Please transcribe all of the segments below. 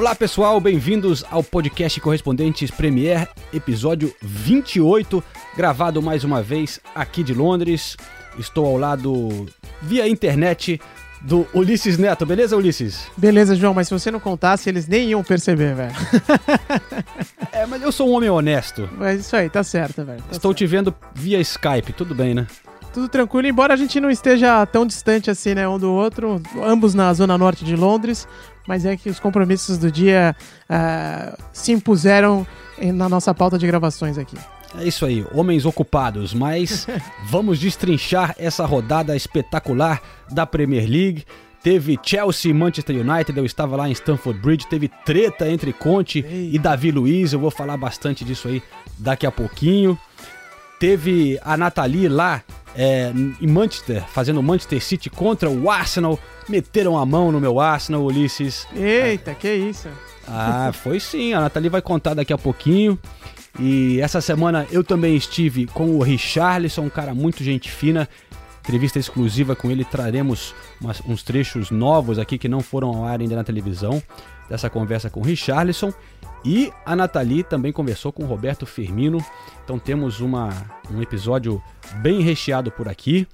Olá pessoal, bem-vindos ao podcast Correspondentes Premier, episódio 28, gravado mais uma vez aqui de Londres. Estou ao lado via internet do Ulisses Neto, beleza Ulisses? Beleza, João, mas se você não contasse, eles nem iam perceber, velho. É, mas eu sou um homem honesto. Mas isso aí, tá certo, velho. tá Estou certo. te vendo via Skype, tudo bem, né? Tudo tranquilo, embora a gente não esteja tão distante assim, né, um do outro, ambos na zona norte de Londres, mas é que os compromissos do dia ah, se impuseram na nossa pauta de gravações aqui. É isso aí, homens ocupados, mas vamos destrinchar essa rodada espetacular da Premier League. Teve Chelsea e Manchester United, eu estava lá em Stamford Bridge, teve treta entre Conte e Davi Luiz, eu vou falar bastante disso aí daqui a pouquinho. Teve a Nathalie lá é, em Manchester, fazendo Manchester City contra o Arsenal, meteram a mão no meu Arsenal, Ulisses. Eita, que isso. Ah, foi sim. A Nathalie vai contar daqui a pouquinho. E essa semana eu também estive com o Richarlison, um cara muito gente fina. Entrevista exclusiva com ele. Traremos umas- uns trechos novos aqui que não foram ao ar ainda na televisão. Dessa conversa com o Richarlison. E a Nathalie também conversou com o Roberto Firmino. Então temos uma, um episódio bem recheado por aqui.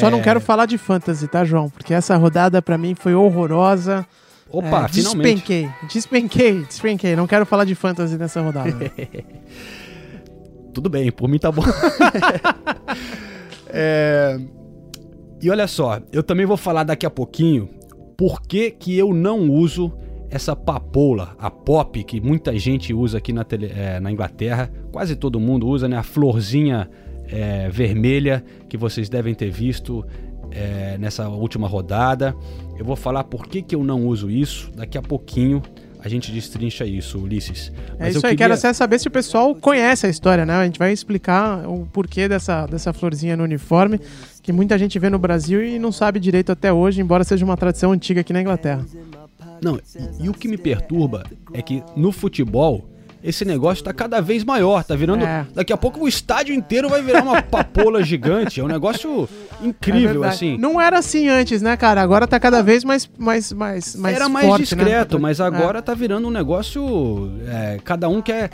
Só não quero falar de fantasy, tá, João? Porque essa rodada pra mim foi horrorosa. Opa, É, finalmente. Despenquei, despenquei, despenquei. Não quero falar de fantasy nessa rodada. Tudo bem, por mim tá bom. É, E olha só, eu também vou falar daqui a pouquinho por que, que eu não uso essa papoula, a pop, que muita gente usa aqui na, tele- é, na Inglaterra. Quase todo mundo usa, né? A florzinha é, vermelha que vocês devem ter visto é, nessa última rodada. Eu vou falar por que, que eu não uso isso. Daqui a pouquinho a gente destrincha isso, Ulisses. É Mas isso eu aí, queria- quero saber se o pessoal conhece a história, né? A gente vai explicar o porquê dessa, dessa florzinha no uniforme, que muita gente vê no Brasil e não sabe direito até hoje, embora seja uma tradição antiga aqui na Inglaterra. Não, e, e o que me perturba é que no futebol esse negócio tá cada vez maior, tá virando. É. Daqui a pouco o estádio inteiro vai virar uma papola gigante. É um negócio incrível, É assim. Não era assim antes, né, cara? Agora tá cada vez mais, mais, mais, mais Era mais forte, né? discreto, mas É. agora tá virando um negócio. é, cada um quer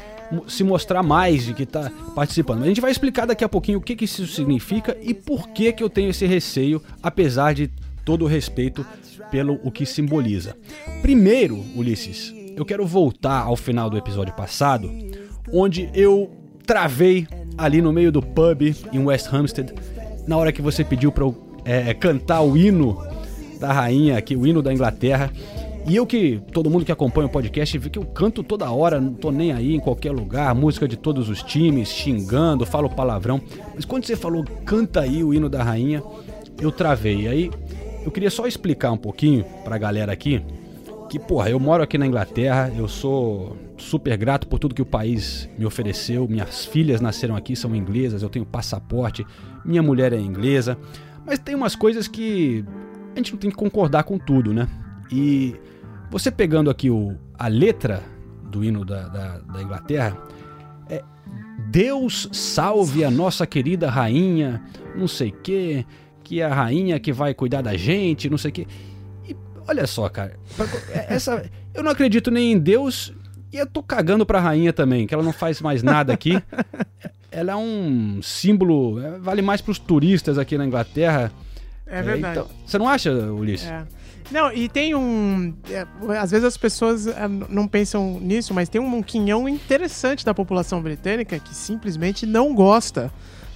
se mostrar mais de que tá participando. Mas a gente vai explicar daqui a pouquinho o que, que isso significa e por que, que eu tenho esse receio, apesar de todo o respeito pelo o que simboliza. Primeiro, Ulisses, eu quero voltar ao final do episódio passado, onde eu travei ali no meio do pub em West Hampstead, na hora que você pediu para eu é, cantar o hino da rainha aqui, o hino da Inglaterra. E eu que, todo mundo que acompanha o podcast, vê que eu canto toda hora, não tô nem aí em qualquer lugar, música de todos os times, xingando, falo palavrão. Mas quando você falou canta aí o hino da rainha, eu travei. Aí eu queria só explicar um pouquinho pra galera aqui que, porra, eu moro aqui na Inglaterra, eu sou super grato por tudo que o país me ofereceu. Minhas filhas nasceram aqui, são inglesas, eu tenho passaporte, minha mulher é inglesa. Mas tem umas coisas que a gente não tem que concordar com tudo, né? E você pegando aqui o, a letra do hino da, da, da Inglaterra, é Deus salve a nossa querida rainha, não sei o quê, que é a rainha que vai cuidar da gente, não sei o quê. E olha só, cara, pra- essa, eu não acredito nem em Deus e eu tô cagando pra rainha também, que ela não faz mais nada aqui. Ela é um símbolo, é, vale mais pros turistas aqui na Inglaterra. É verdade. então- você não acha, Ulisses? É. Não, e tem um. é, às vezes as pessoas é, não pensam nisso, mas tem um quinhão interessante da população britânica que simplesmente não gosta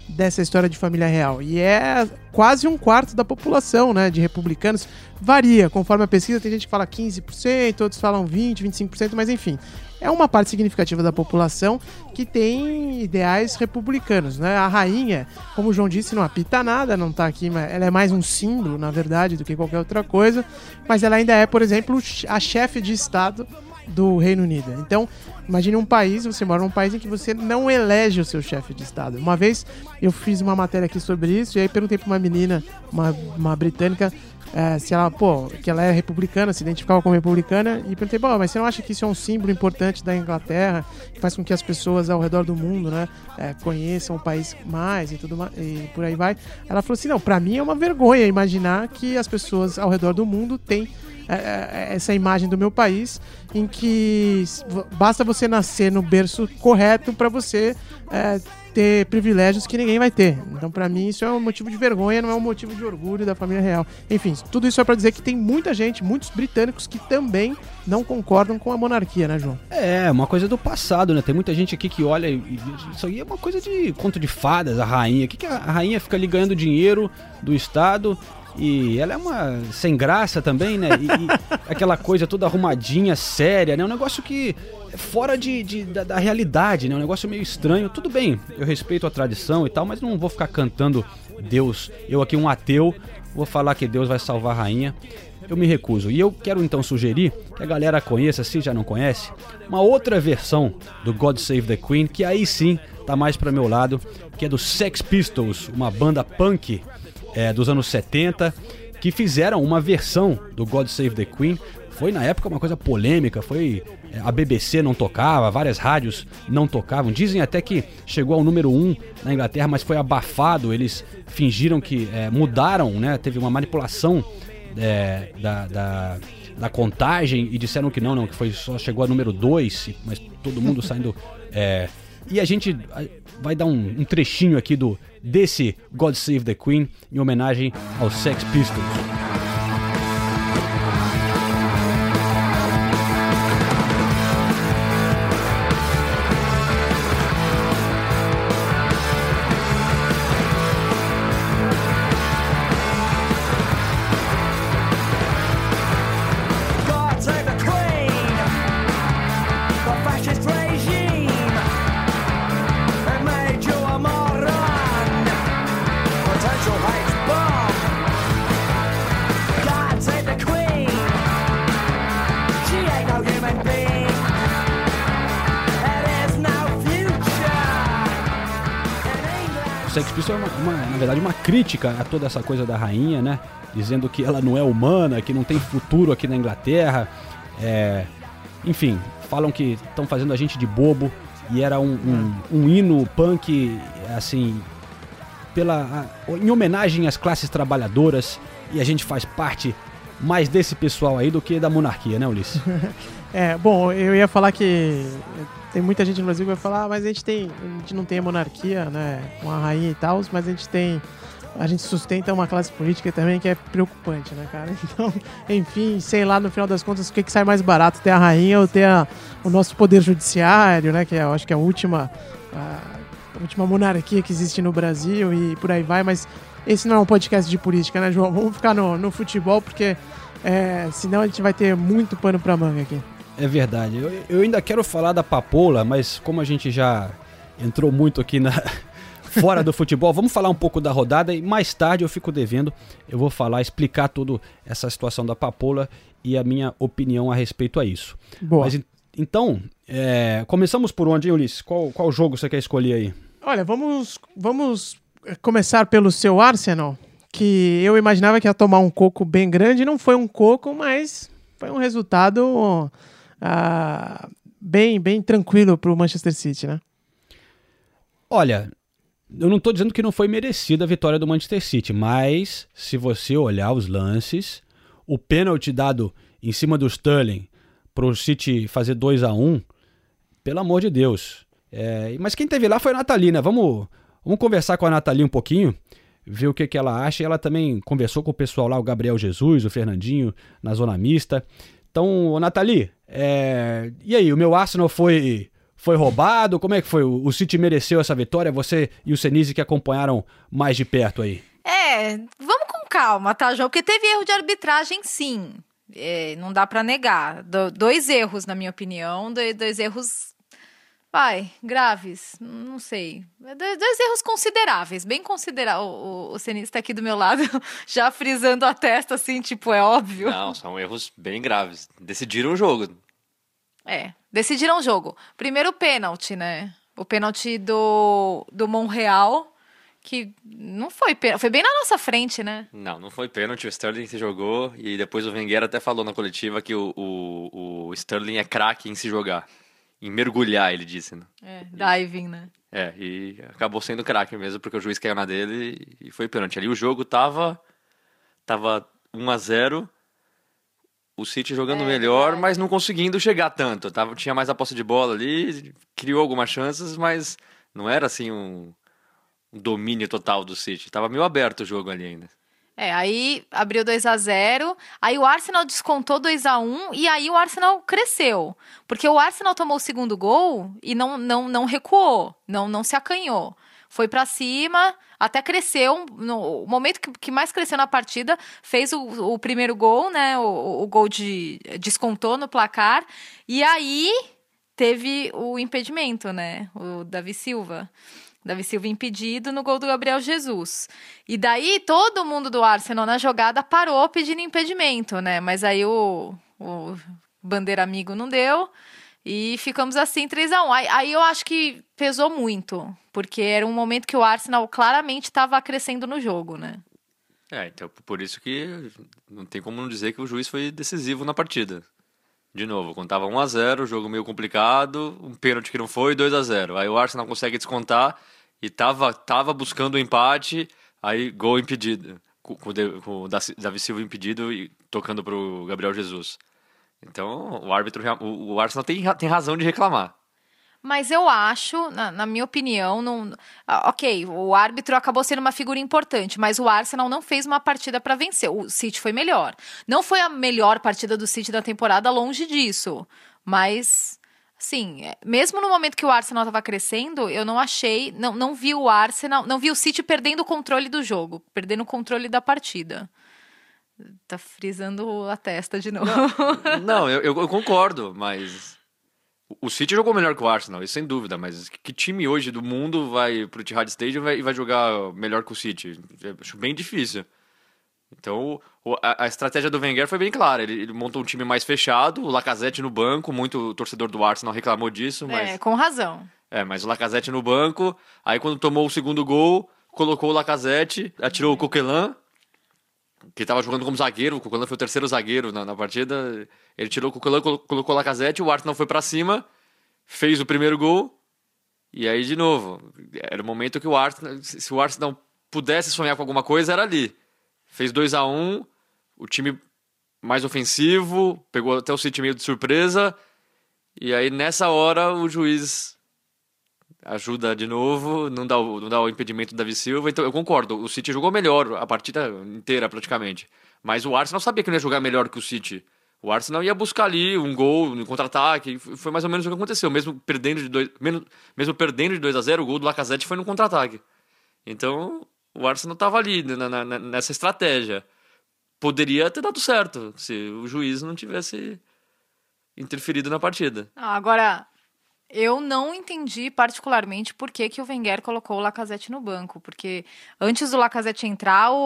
dessa história de família real. E é quase um quarto da população, né, de republicanos. Varia, conforme a pesquisa, tem gente que fala 15%, outros falam 20%, 25%, mas enfim. É uma parte significativa da população que tem ideais republicanos, né? A rainha, como o João disse, não apita nada, não tá aqui, mas ela é mais um símbolo, na verdade, do que qualquer outra coisa. Mas ela ainda é, por exemplo, a chefe de Estado do Reino Unido. Então, imagine um país, você mora num país em que você não elege o seu chefe de Estado. Uma vez eu fiz uma matéria aqui sobre isso, e aí perguntei para uma menina, uma, uma britânica, é, se ela, pô, que ela é republicana, se identificava como republicana, e perguntei, bom, mas você não acha que isso é um símbolo importante da Inglaterra, faz com que as pessoas ao redor do mundo, né, é, conheçam o país mais e tudo mais, e por aí vai? Ela falou assim, não, para mim é uma vergonha imaginar que as pessoas ao redor do mundo têm é, é, essa imagem do meu país em que basta você nascer no berço correto para você é, ter privilégios que ninguém vai ter. Então, para mim, isso é um motivo de vergonha, não é um motivo de orgulho da família real. Enfim, tudo isso é para dizer que tem muita gente, muitos britânicos que também não concordam com a monarquia, né, João? É, uma coisa do passado, né? Tem muita gente aqui que olha e isso aí é uma coisa de conto de fadas, a rainha. O que, que a rainha fica ali ganhando dinheiro do Estado e ela é uma sem graça também, né? E, e aquela coisa toda arrumadinha, séria, né? Um negócio que é fora de, de da, da, realidade, né? Um negócio meio estranho. Tudo bem, eu respeito a tradição e tal, mas não vou ficar cantando Deus. Eu aqui, um ateu, vou falar que Deus vai salvar a rainha. Eu me recuso. E eu quero então sugerir que a galera conheça, se já não conhece, uma outra versão do God Save the Queen, que aí sim tá mais para meu lado, que é do Sex Pistols, uma banda punk é, dos anos 70 que fizeram uma versão do God Save the Queen. Foi na época uma coisa polêmica, foi é, a BBC não tocava, várias rádios não tocavam. Dizem até que chegou ao número 1 um na Inglaterra, mas foi abafado. Eles fingiram que é, mudaram, né? Teve uma manipulação é, da, da, da, contagem e disseram que não, não, que foi só chegou a número 2, mas todo mundo saindo. É, e a gente vai dar um, um trechinho aqui do desse God Save the Queen em homenagem aos Sex Pistols. Verdade uma crítica a toda essa coisa da rainha, né? Dizendo que ela não é humana, que não tem futuro aqui na Inglaterra. É... Enfim, falam que estão fazendo a gente de bobo e era um, um, um hino punk, assim, pela, em homenagem às classes trabalhadoras e a gente faz parte mais desse pessoal aí do que da monarquia, né, Ulisses? é, bom, eu ia falar que tem muita gente no Brasil que vai falar, ah, mas a gente tem, a gente não tem a monarquia, né, uma rainha e tal, mas a gente tem a gente sustenta uma classe política também que é preocupante, né, cara? Então, enfim, sei lá, no final das contas, o que, que sai mais barato, ter a rainha ou ter a, o nosso poder judiciário, né, que é, eu acho que é a última, a, última monarquia que existe no Brasil e por aí vai, mas esse não é um podcast de política, né, João? Vamos ficar no, no futebol, porque é, senão a gente vai ter muito pano pra manga aqui. É verdade. Eu, eu ainda quero falar da Papoula, mas como a gente já entrou muito aqui na fora do futebol, vamos falar um pouco da rodada e mais tarde eu fico devendo, eu vou falar, explicar tudo essa situação da Papoula e a minha opinião a respeito a isso. Boa. Mas então, é, começamos por onde, hein, Ulisses? Qual, qual jogo você quer escolher aí? Olha, vamos, vamos começar pelo seu Arsenal, que eu imaginava que ia tomar um coco bem grande, não foi um coco, mas foi um resultado ah, bem, bem tranquilo para o Manchester City, né? Olha, eu não estou dizendo que não foi merecida a vitória do Manchester City, mas se você olhar os lances, o pênalti dado em cima do Sterling para o City fazer 2 a 1 pelo amor de Deus. É, mas quem teve lá foi a Nathalie, né? Vamos, vamos conversar com a Nathalie um pouquinho, ver o que, que ela acha. Ela também conversou com o pessoal lá, o Gabriel Jesus, o Fernandinho, na zona mista. Então, Nathalie, é... e aí, o meu Arsenal foi foi roubado? Como é que foi? O City mereceu essa vitória? Você e o Senise que acompanharam mais de perto aí. É, vamos com calma, tá, João? Porque teve erro de arbitragem, sim. É, não dá para negar. Do, dois erros, na minha opinião. Dois, dois erros Vai, graves, não sei. Dois erros consideráveis, bem consideráveis. O, o, o cenista aqui do meu lado, já frisando a testa, assim, tipo, é óbvio. Não, são erros bem graves. Decidiram o jogo. É, decidiram o jogo. Primeiro pênalti, né? O pênalti do, do Monreal, que não foi pênalti, foi bem na nossa frente, né? Não, não foi pênalti, o Sterling se jogou e depois o Wenger até falou na coletiva que o, o, o Sterling é craque em se jogar, em mergulhar, ele disse, né? É, diving, né? É, e acabou sendo craque mesmo, porque o juiz caiu na dele e foi pênalti. Ali o jogo tava, tava 1 a 0 o City jogando É, melhor, verdade. mas não conseguindo chegar tanto. Tava, tinha mais a posse de bola ali, criou algumas chances, mas não era assim um, um domínio total do City. Tava meio aberto o jogo ali ainda. É, aí abriu 2 a 0 aí o Arsenal descontou 2 a 1 e aí o Arsenal cresceu. Porque o Arsenal tomou o segundo gol e não, não, não recuou, não, não se acanhou. Foi pra cima, até cresceu. No o momento que, que mais cresceu na partida, fez o, o primeiro gol, né? O, o gol de. descontou no placar. E aí teve o impedimento, né? O Davi Silva. Davi Silva impedido no gol do Gabriel Jesus. E daí todo mundo do Arsenal na jogada parou pedindo impedimento, né? Mas aí o, o bandeira amigo não deu. E ficamos assim, 3 a 1 aí, aí eu acho que pesou muito, porque era um momento que o Arsenal claramente estava crescendo no jogo, né? É, então por isso que não tem como não dizer que o juiz foi decisivo na partida. De novo, quando tava 1 a 0 jogo meio complicado, um pênalti que não foi, 2 a 0 Aí o Arsenal consegue descontar e tava, tava buscando o empate, aí gol impedido. Com, com, o Davi Silva impedido e tocando pro Gabriel Jesus. Então, o árbitro, o, o Arsenal tem, tem razão de reclamar. Mas eu acho, na, na minha opinião, não. ah, Ok, o árbitro acabou sendo uma figura importante, mas o Arsenal não fez uma partida para vencer. O City foi melhor. Não foi a melhor partida do City da temporada, longe disso. Mas, assim, é, mesmo no momento que o Arsenal estava crescendo, eu não achei, não, não vi o Arsenal, não vi o City perdendo o controle do jogo, perdendo o controle da partida. Tá frisando a testa de novo. Não, eu, eu- eu concordo, mas. o- City jogou melhor que o Arsenal, isso sem dúvida, mas que time hoje do mundo vai pro Etihad Stadium e vai jogar melhor que o City? Eu Acho bem difícil. Então, a, estratégia do Wenger foi bem clara. Ele, ele montou um time mais fechado, o Lacazette no banco, muito torcedor do Arsenal reclamou disso, mas. É, com razão. É, mas o Lacazette no banco. Aí quando tomou o segundo gol, colocou o Lacazette, atirou o Coquelin, que estava jogando como zagueiro. O Coquelin foi o terceiro zagueiro na, na partida. Ele tirou o Coquelin, colo- colocou o Lacazette, o Arsenal foi pra cima, fez o primeiro gol. E aí, de novo, era o momento que o Arsenal, se se o Arsenal pudesse sonhar com alguma coisa, era ali. Fez 2 a 1 o time mais ofensivo, pegou até o City meio de surpresa. E aí, nessa hora, o juiz ajuda de novo, não dá, o, não dá o impedimento do Davi Silva. Então, eu concordo, o City jogou melhor a partida inteira, praticamente. Mas o Arsenal sabia que não ia jogar melhor que o City. O Arsenal ia buscar ali um gol no contra-ataque. Foi mais ou menos o que aconteceu. Mesmo perdendo de 2 mesmo, mesmo perdendo de 2 a 0 o gol do Lacazette foi no contra-ataque. Então, o Arsenal estava ali na- na- na- nessa estratégia. Poderia ter dado certo se o juiz não tivesse interferido na partida. Agora, eu não entendi particularmente por que, que o Wenger colocou o Lacazette no banco. Porque antes do Lacazette entrar, o,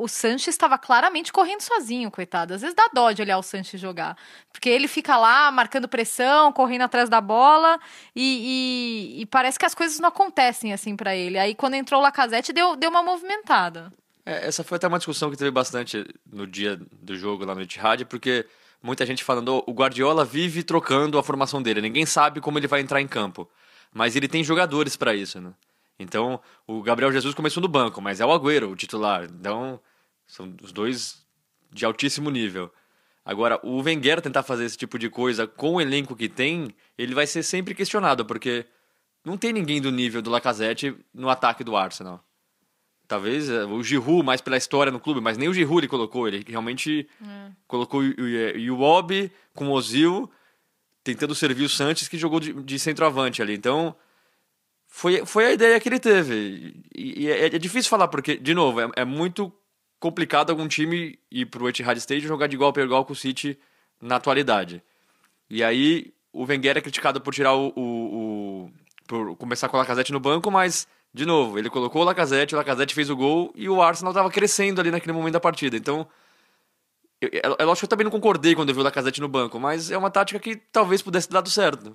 o, o Sanches estava claramente correndo sozinho, coitado. Às vezes dá dó de olhar o Sanches jogar. Porque ele fica lá marcando pressão, correndo atrás da bola e, e- e parece que as coisas não acontecem assim para ele. Aí quando entrou o Lacazette, deu, deu uma movimentada. É, essa foi até uma discussão que teve bastante no dia do jogo lá no Etihad, porque muita gente falando, "Oh, o Guardiola vive trocando a formação dele, ninguém sabe como ele vai entrar em campo, mas ele tem jogadores para isso, né? Então, o Gabriel Jesus começou no banco, mas é o Agüero, o titular. Então, são os dois de altíssimo nível. Agora, o Wenger tentar fazer esse tipo de coisa com o elenco que tem, ele vai ser sempre questionado, porque não tem ninguém do nível do Lacazette no ataque do Arsenal. Talvez é, o Giroud mais pela história no clube, mas nem o Giroud ele colocou. Ele realmente colocou o o Iwobi com o Ozil, tentando servir o Sanches, que jogou de, de centroavante ali. Então, foi, foi a ideia que ele teve. E, e é, é difícil falar, porque, de novo, é, é muito complicado algum time ir pro Etihad Stadium jogar de igual para igual com o City na atualidade. E aí, o Wenger é criticado por tirar o... o- o- por começar com o Lacazette no banco, mas, de novo, ele colocou o Lacazette, o Lacazette fez o gol e o Arsenal estava crescendo ali naquele momento da partida. Então, eu- É é lógico que eu também não concordei quando eu vi o Lacazette no banco, mas é uma tática que talvez pudesse ter dado certo.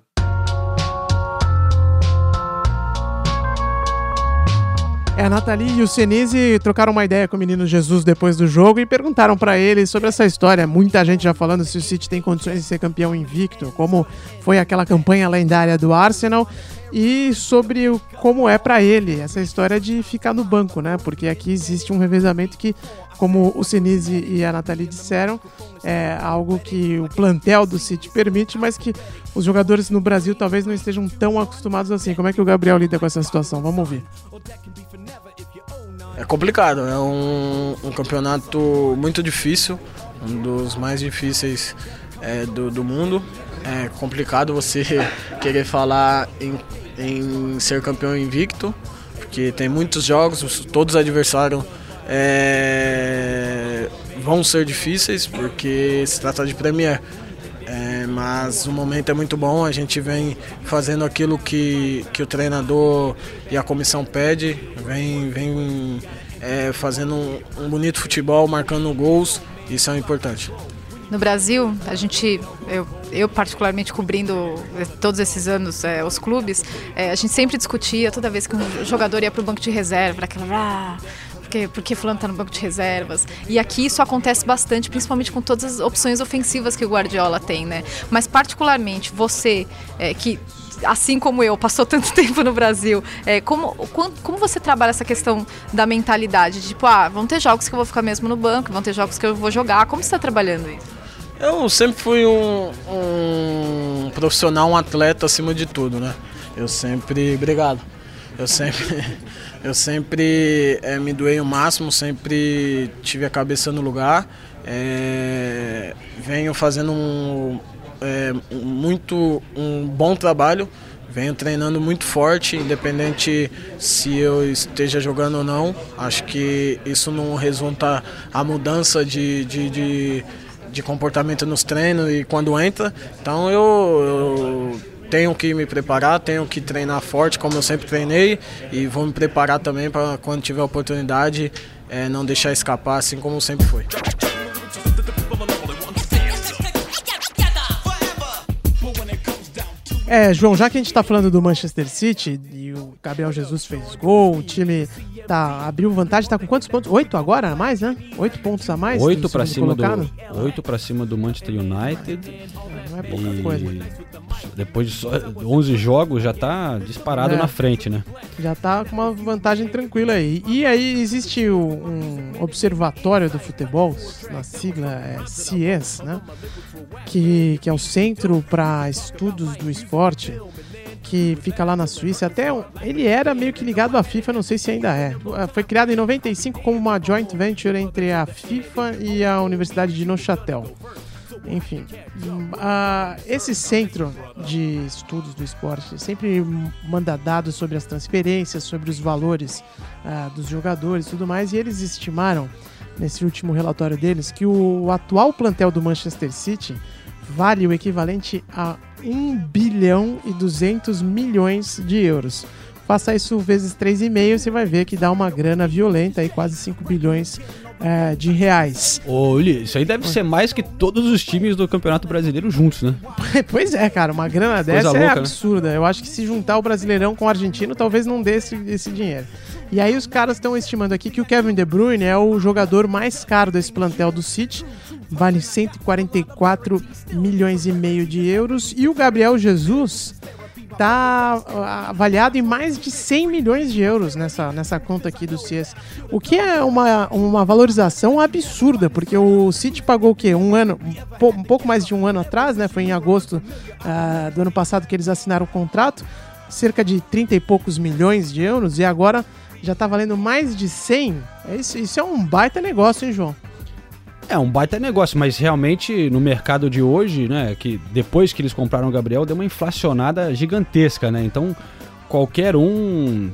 É, a Nathalie e o Senise trocaram uma ideia com o menino Jesus depois do jogo e perguntaram pra ele sobre essa história. Muita gente já falando se o City tem condições de ser campeão invicto, como foi aquela campanha lendária do Arsenal e sobre o, como é pra ele essa história de ficar no banco, né? Porque aqui existe um revezamento que, como o Senise e a Nathalie disseram, é algo que o plantel do City permite, mas que os jogadores no Brasil talvez não estejam tão acostumados assim. Como é que o Gabriel lida com essa situação? Vamos ouvir. É complicado, é um, um campeonato muito difícil, um dos mais difíceis é, do, do mundo. É complicado você querer falar em, em ser campeão invicto, porque tem muitos jogos, os- todos os adversários é, vão ser difíceis, porque se trata de Premier. É, mas o momento é muito bom, a gente vem fazendo aquilo que, que o treinador e a comissão pede, vem, vem é, fazendo um, um bonito futebol, marcando gols, isso é importante. No Brasil, a gente, eu, eu particularmente cobrindo eh, todos esses anos eh, os clubes, eh, a gente sempre discutia toda vez que um jogador ia para o banco de reserva, aquela. Ah, porque, porque fulano tá no banco de reservas. E aqui isso acontece bastante, principalmente com todas as opções ofensivas que o Guardiola tem, né? Mas particularmente você, eh, que assim como eu, passou tanto tempo no Brasil, como, como, como você trabalha essa questão da mentalidade? Tipo, ah, vão ter jogos que eu vou ficar mesmo no banco, vão ter jogos que eu vou jogar. Como você está trabalhando isso? Eu sempre fui um, um profissional, um atleta acima de tudo, né? Eu sempre. Obrigado. Eu sempre. Eu sempre eh, me doei o máximo, sempre tive a cabeça no lugar. Eh, venho fazendo um, um muito um bom trabalho. Venho treinando muito forte, independente se eu esteja jogando ou não. Acho que isso não resulta a mudança de, de, de, de comportamento nos treinos e quando entra. Então eu, eu tenho que me preparar, tenho que treinar forte, como eu sempre treinei, e vou me preparar também para quando tiver oportunidade eh, não deixar escapar, assim como sempre foi. É, João, já que a gente tá falando do Manchester City e o Gabriel Jesus fez gol, o time tá, abriu vantagem, tá com quantos pontos? Oito agora a mais, né? Oito pontos a mais? Oito segundo cima colocado? do oito para cima do Manchester United. Não é pouca E coisa. Depois de só 11 jogos já tá disparado É. na frente, né? Já tá com uma vantagem tranquila aí. E aí existe um observatório do futebol, na sigla é CIES, né? Que, que é o Centro para Estudos do Esporte, que fica lá na Suíça. Até ele era meio que ligado à FIFA, não sei se ainda é. Foi criado em 95 como uma joint venture entre a FIFA e a Universidade de Neuchâtel. Enfim, esse centro de estudos do esporte sempre manda dados sobre as transferências, sobre os valores ah, dos jogadores e tudo mais, e eles estimaram, nesse último relatório deles, que o atual plantel do Manchester City vale o equivalente a 1 bilhão e 200 milhões de euros. Faça isso vezes 3,5, você vai ver que dá uma grana violenta, aí quase 5 bilhões eh, de reais. Uli, isso aí deve ser mais que todos os times do Campeonato Brasileiro juntos, né? pois é, cara, uma grana dessa é louca, né? absurda. Eu acho que se juntar o Brasileirão com o argentino, talvez não dê esse, esse dinheiro. E aí os caras estão estimando aqui que o Kevin De Bruyne é o jogador mais caro desse plantel do City, vale 144 milhões e meio de euros, e o Gabriel Jesus tá ah, avaliado em mais de 100 milhões de euros nessa, nessa conta aqui do CIES. O que é uma, uma valorização absurda, porque o City pagou o quê? Um ano, um, pou- pouco mais de um ano atrás, né? Foi em agosto ah, do ano passado que eles assinaram o contrato, cerca de 30 e poucos milhões de euros, e agora já tá valendo mais de 100. É Isso, isso é um baita negócio, hein, João? É um baita negócio, mas realmente no mercado de hoje, né, que depois que eles compraram o Gabriel, deu uma inflacionada gigantesca, né? Então, qualquer um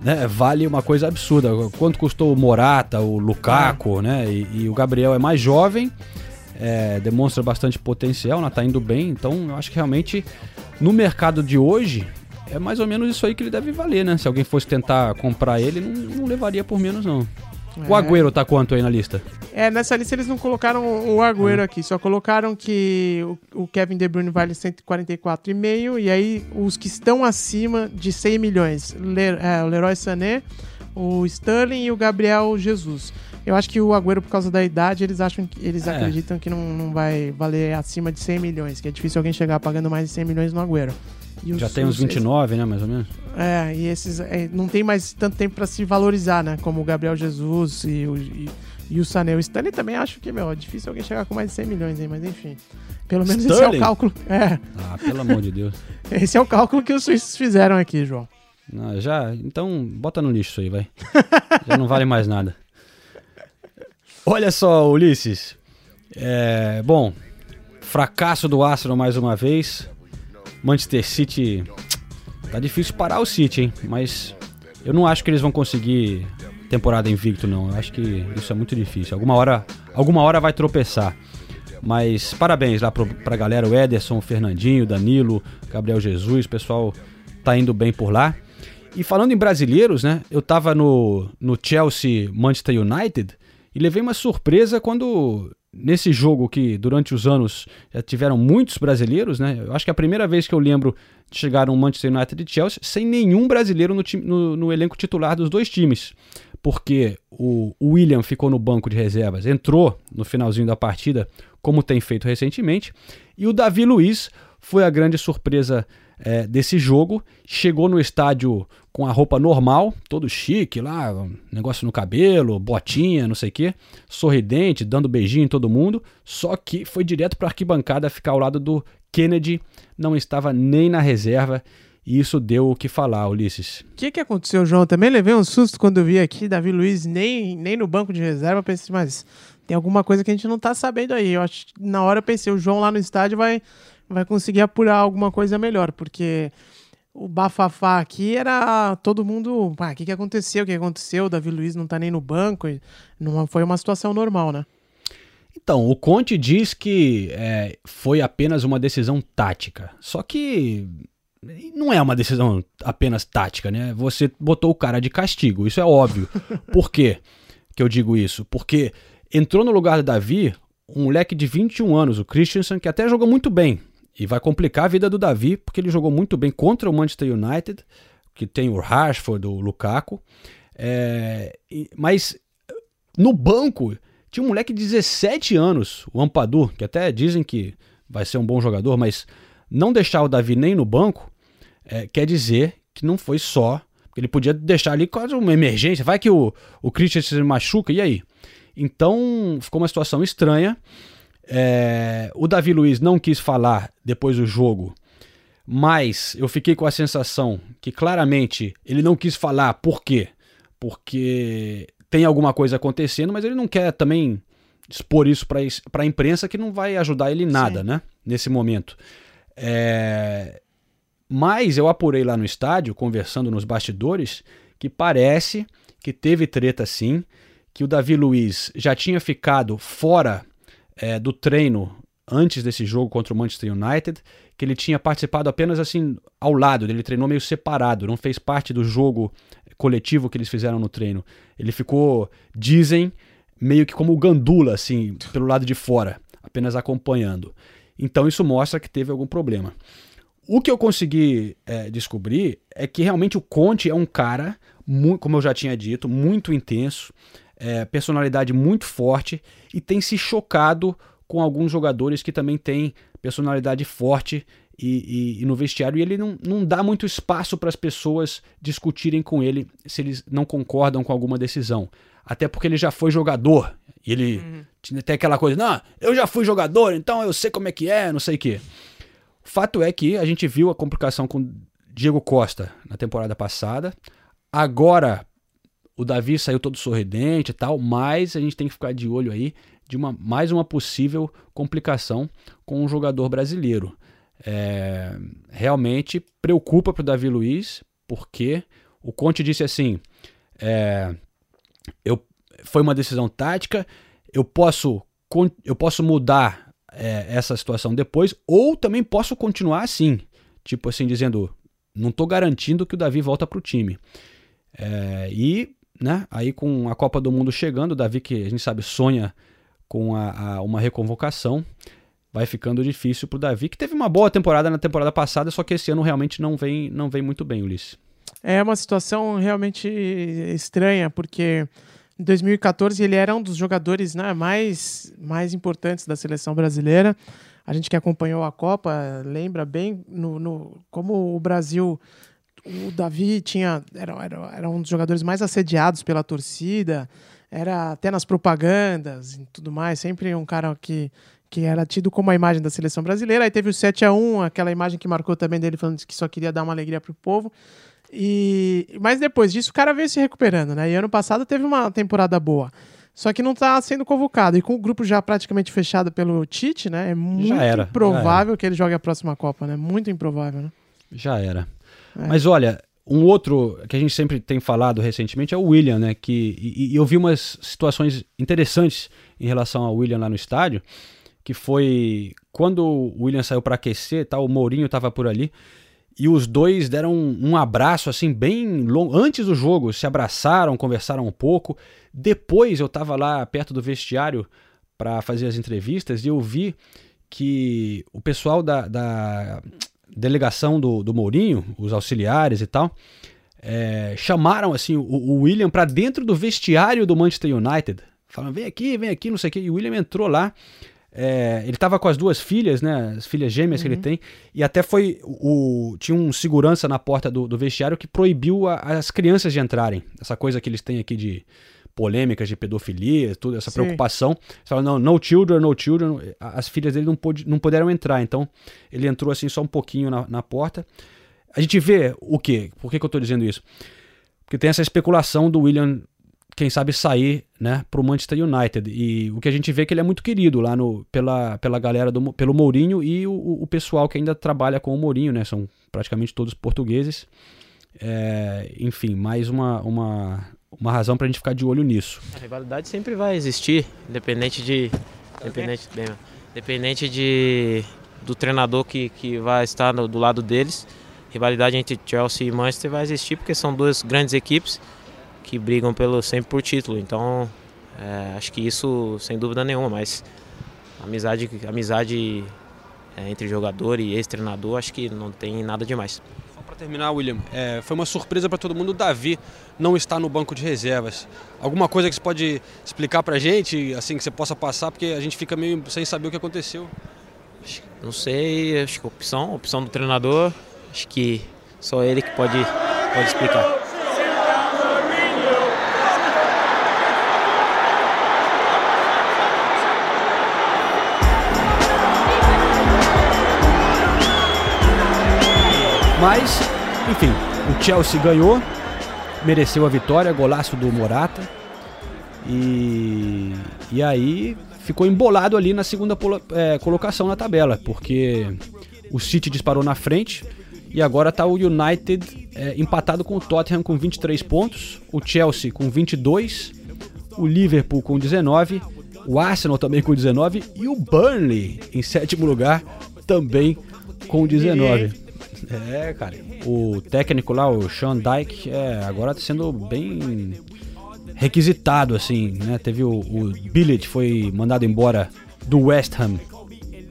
né, vale uma coisa absurda. Quanto custou o Morata, o Lukaku, né? E, e o Gabriel é mais jovem, é, demonstra bastante potencial, né, tá indo bem. Então, eu acho que realmente no mercado de hoje é mais ou menos isso aí que ele deve valer, né? Se alguém fosse tentar comprar ele, não, não levaria por menos, não. O Agüero tá quanto aí na lista? É, nessa lista eles não colocaram o Agüero aqui, só colocaram que o, o Kevin De Bruyne vale 144,5 e aí os que estão acima de 100 milhões, Le, é, o Leroy Sané, o Sterling e o Gabriel Jesus. Eu acho que o Agüero, por causa da idade, eles acham que eles É. acreditam que não, não vai valer acima de 100 milhões, que é difícil alguém chegar pagando mais de 100 milhões no Agüero. E Já os- tem uns os- 29, né, mais ou menos? é, e esses é, não tem mais tanto tempo pra se valorizar, né? Como o Gabriel Jesus e o, e, e o Sané. O Stanley também acho que, meu, é difícil alguém chegar com mais de 100 milhões aí, mas enfim. Pelo menos esse é Sterling? o cálculo. É, Ah, pelo amor de Deus. esse é o cálculo que os suíços fizeram aqui, João. Não, já, então bota no lixo isso aí, vai. Já não vale mais nada. Olha só, Ulisses. É, bom, fracasso do Arsenal mais uma vez. Manchester City. Tá difícil parar o City, hein? Mas eu não acho que eles vão conseguir temporada invicto, não. Eu acho que isso é muito difícil. Alguma hora, alguma hora vai tropeçar. Mas parabéns lá pro, pra galera, o Ederson, o Fernandinho, Danilo, Gabriel Jesus, o pessoal tá indo bem por lá. E falando em brasileiros, né? Eu tava no, no Chelsea Manchester United e levei uma surpresa quando nesse jogo que durante os anos já tiveram muitos brasileiros, né? Eu acho que é a primeira vez que eu lembro de chegar um Manchester United e Chelsea sem nenhum brasileiro no, time- no- no elenco titular dos dois times. Porque o William ficou no banco de reservas, entrou no finalzinho da partida, como tem feito recentemente, e o Davi Luiz foi a grande surpresa é, desse jogo. Chegou no estádio com a roupa normal, todo chique lá, um negócio no cabelo, botinha, não sei o quê, sorridente, dando beijinho em todo mundo. Só que foi direto para a arquibancada ficar ao lado do Kennedy, não estava nem na reserva. E isso deu o que falar, Ulisses. O que, que aconteceu, João? Também levei um susto quando eu vi aqui Davi Luiz nem, nem no banco de reserva. Pensei, mas tem alguma coisa que a gente não tá sabendo aí. Eu acho na hora eu pensei, o João lá no estádio vai, vai conseguir apurar alguma coisa melhor, porque o bafafá aqui era todo mundo. Ah, o que, que aconteceu? O que aconteceu? O Davi Luiz não tá nem no banco. Não foi uma situação normal, né? Então, o Conte diz que é, foi apenas uma decisão tática. Só que não é uma decisão apenas tática, né? Você botou o cara de castigo, isso é óbvio. Por quê que eu digo isso? Porque entrou no lugar do Davi um moleque de 21 anos, o Christensen, que até jogou muito bem. E vai complicar a vida do Davi, porque ele jogou muito bem contra o Manchester United, que tem o Rashford, o Lukaku. É, mas no banco tinha um moleque de 17 anos, o Ampadu, que até dizem que vai ser um bom jogador, mas não deixar o Davi nem no banco é, quer dizer que não foi só. Ele podia deixar ali quase uma emergência. Vai que o, o Christian se machuca, e aí? Então ficou uma situação estranha. É, o Davi Luiz não quis falar depois do jogo, mas eu fiquei com a sensação que claramente ele não quis falar. Por quê? Porque tem alguma coisa acontecendo, mas ele não quer também expor isso para a imprensa que não vai ajudar ele nada, Sim. né? Nesse momento. É, Mas eu apurei lá no estádio, conversando nos bastidores, que parece que teve treta sim, que o Davi Luiz já tinha ficado fora é, do treino antes desse jogo contra o Manchester United, que ele tinha participado apenas assim ao lado, ele treinou meio separado, não fez parte do jogo coletivo que eles fizeram no treino. Ele ficou, dizem, meio que como o gandula, assim, pelo lado de fora, apenas acompanhando. Então isso mostra que teve algum problema. O que eu consegui é, descobrir é que realmente o Conte é um cara, mu- como eu já tinha dito, muito intenso, é, personalidade muito forte e tem se chocado com alguns jogadores que também têm personalidade forte e, e- e no vestiário e ele não, não dá muito espaço para as pessoas discutirem com ele se eles não concordam com alguma decisão. Até porque ele já foi jogador. E ele tinha até aquela coisa, não, eu já fui jogador, então eu sei como é que é, não sei o quê. O fato é que a gente viu a complicação com Diego Costa na temporada passada. Agora o Davi saiu todo sorridente e tal, mas a gente tem que ficar de olho aí de uma, mais uma possível complicação com um jogador brasileiro. É, realmente preocupa para o Davi Luiz, porque o Conte disse assim: é, eu, foi uma decisão tática, eu posso, eu posso mudar é, essa situação depois, ou também posso continuar assim. Tipo assim, dizendo, não estou garantindo que o Davi volta para o time. É, e né? Aí com a Copa do Mundo chegando, o Davi, que a gente sabe, sonha com a, a- uma reconvocação, vai ficando difícil pro Davi, que teve uma boa temporada na temporada passada, só que esse ano realmente não vem, não vem muito bem, Ulisses. É uma situação realmente estranha, porque em 2014 ele era um dos jogadores né, mais, mais importantes da seleção brasileira. A gente que acompanhou a Copa lembra bem no, no- como o Brasil. O Davi tinha era, era, era um dos jogadores mais assediados pela torcida, era até nas propagandas e tudo mais, sempre um cara que, que era tido como a imagem da seleção brasileira. Aí teve o 7 a 1 aquela imagem que marcou também dele falando que só queria dar uma alegria pro povo. E, mas depois disso o cara veio se recuperando, né? E ano passado teve uma temporada boa. Só que não tá sendo convocado. E com o grupo já praticamente fechado pelo Tite, né? É muito era, já improvável que ele jogue a próxima Copa, né? Muito improvável, né? Já era. É. Mas olha, um outro que a gente sempre tem falado recentemente é o William, né? Que, e, e eu vi umas situações interessantes em relação ao William lá no estádio, que foi quando o William saiu para aquecer, tá, o Mourinho tava por ali, e os dois deram um, um abraço assim bem longo, antes do jogo, se abraçaram, conversaram um pouco. Depois eu tava lá perto do vestiário para fazer as entrevistas e eu vi que o pessoal da, da delegação do, do Mourinho, os auxiliares e tal, é, chamaram assim o, o William para dentro do vestiário do Manchester United. Falando, vem aqui, vem aqui, não sei o que. E o William entrou lá. é, ele tava com as duas filhas, né? As filhas gêmeas que ele tem. E até foi. O, tinha um segurança na porta do, do vestiário que proibiu a- as crianças de entrarem. Essa coisa que eles têm aqui de polêmicas de pedofilia, tudo, essa Sim. preocupação. Eles falaram, não, no children, no children. As filhas dele não, pôde, não puderam entrar. Então, ele entrou assim só um pouquinho na, na porta. A gente vê o quê? Por que, que eu tô dizendo isso? Porque tem essa especulação do William, quem sabe, sair né, pro Manchester United. E o que a gente vê é que ele é muito querido lá no, pela, pela galera, do, pelo Mourinho e o, o pessoal que ainda trabalha com o Mourinho, né? São praticamente todos portugueses. É, enfim, mais uma, uma, uma razão pra gente ficar de olho nisso. A rivalidade sempre vai existir, independente de. Independente, bem, independente de, do treinador que, que vai estar no- do lado deles. Rivalidade entre Chelsea e Manchester vai existir porque são duas grandes equipes que brigam pelo, sempre por título. Então, é, acho que isso sem dúvida nenhuma, mas amizade, amizade é, entre jogador e ex-treinador, acho que não tem nada demais. Para terminar, William, é, foi uma surpresa para todo mundo o Davi não estar no banco de reservas. Alguma coisa que você pode explicar pra gente, assim, que você possa passar, porque a gente fica meio sem saber o que aconteceu. Não sei, acho que opção, opção do treinador, acho que só ele que pode, pode explicar. Mas, enfim, o Chelsea ganhou, mereceu a vitória, golaço do Morata. E, e aí ficou embolado ali na segunda é, colocação na tabela, porque o City disparou na frente e agora está o United é, empatado com o Tottenham com 23 pontos, o Chelsea com 22, o Liverpool com 19, o Arsenal também com 19 e o Burnley em sétimo lugar também com 19. É, cara. O técnico lá, o Sean Dyke, é, agora tá sendo bem requisitado, assim, né? Teve o, o Billet foi mandado embora do West Ham.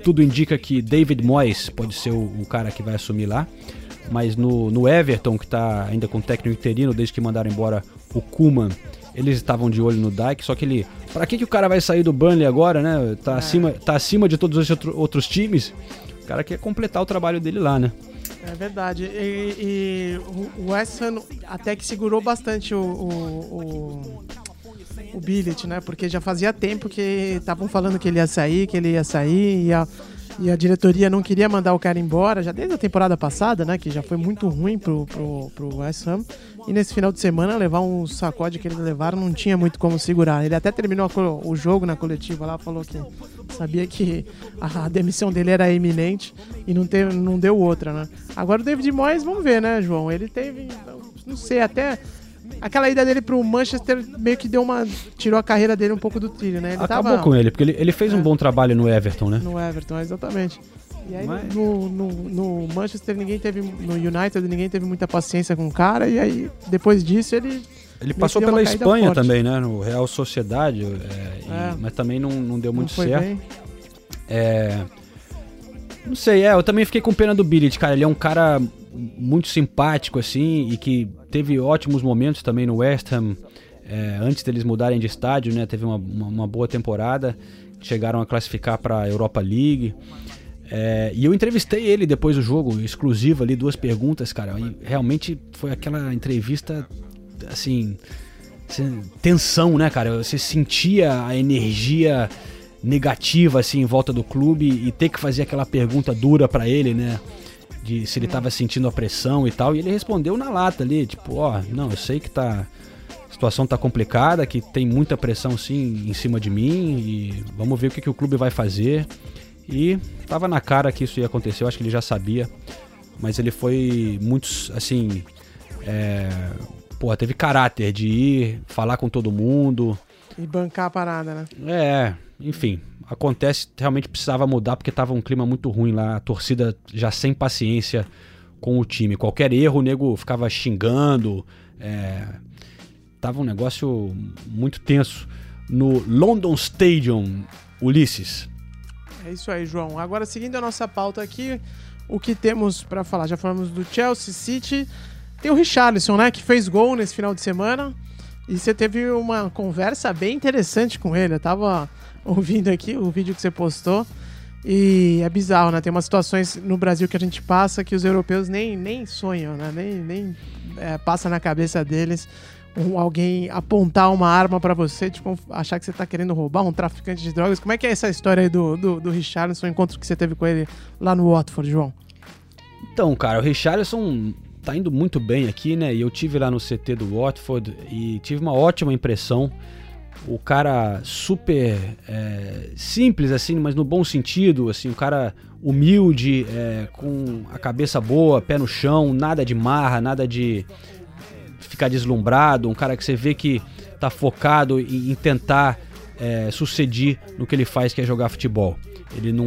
Tudo indica que David Moyes pode ser o, o cara que vai assumir lá. Mas no, no Everton, que tá ainda com técnico interino, desde que mandaram embora o Kuman, eles estavam de olho no Dyke, só que ele. Pra que, que o cara vai sair do Burnley agora, né? Tá, acima, tá acima de todos os outro- outros times. O cara quer completar o trabalho dele lá, né? É verdade. E, e o- West até que segurou bastante o, o, o, o Billet, né? Porque já fazia tempo que estavam falando que ele ia sair, que ele ia sair, e a, e a diretoria não queria mandar o cara embora, já desde a temporada passada, né? Que já foi muito ruim pro, pro, pro West Ham. E nesse final de semana, levar um sacode que eles levaram não tinha muito como segurar. Ele até terminou o jogo na coletiva lá, falou que sabia que a, a demissão dele era iminente e não, teve, não deu outra, né? Agora o David Moyes, vamos ver, né, João? Ele teve, não sei, até aquela ida dele pro Manchester meio que deu uma. tirou a carreira dele um pouco do trilho, né? Ele Acabou tava com ele, porque ele, ele fez um É. bom trabalho no Everton, né? no Everton, exatamente. E aí Mas- no, no, no Manchester ninguém teve. No United ninguém teve muita paciência com o cara. E aí, depois disso, ele Ele passou pela Espanha forte. também, né? No Real Sociedade, é, e- É. mas também não, não deu muito Não certo. bem. É. Não sei, é, eu também fiquei com pena do Billet, cara. Ele é um cara muito simpático, assim, e que teve ótimos momentos também no West Ham, é, antes deles mudarem de estádio, né? Teve uma, uma, uma boa temporada, chegaram a classificar pra Europa League. É, e eu entrevistei ele depois do jogo, exclusivo ali, duas perguntas, cara. E realmente foi aquela entrevista, assim, tensão, né, cara? Você sentia a energia negativa assim em volta do clube e ter que fazer aquela pergunta dura pra ele, né? De se ele tava sentindo a pressão e tal. E ele respondeu na lata ali, tipo, ó, não, eu sei que tá. A situação tá complicada, que tem muita pressão sim em cima de mim e vamos ver o que, que o clube vai fazer. E tava na cara que isso ia acontecer, eu acho que ele já sabia. Mas ele foi muito, assim. É, porra, teve caráter de ir falar com todo mundo. E bancar a parada, né? É, enfim, acontece, realmente precisava mudar porque tava um clima muito ruim lá, a torcida já sem paciência com o time. Qualquer erro o nego ficava xingando, é, tava um negócio muito tenso no London Stadium, Ulisses. É isso aí, João. Agora, seguindo a nossa pauta aqui, o que temos pra falar? Já falamos do Chelsea City. Tem o Richarlison, né? Que fez gol nesse final de semana. E você teve uma conversa bem interessante com ele. Eu tava ouvindo aqui o vídeo que você postou. E é bizarro, né? Tem umas situações no Brasil que a gente passa que os europeus nem, nem sonham, né? Nem, nem é, passa na cabeça deles um- alguém apontar uma arma pra você, tipo, achar que você tá querendo roubar um traficante de drogas. Como é que é essa história aí do, do, do Richarlison, o encontro que você teve com ele lá no Watford, João? Então, cara, o Richarlison tá indo muito bem aqui, né? E eu tive lá no CT do Watford e tive uma ótima impressão. O cara super é, simples, assim, mas no bom sentido, assim, um cara humilde, é, com a cabeça boa, pé no chão, nada de marra, nada de ficar deslumbrado, um cara que você vê que tá focado em, em tentar é, suceder no que ele faz, que é jogar futebol. Ele não,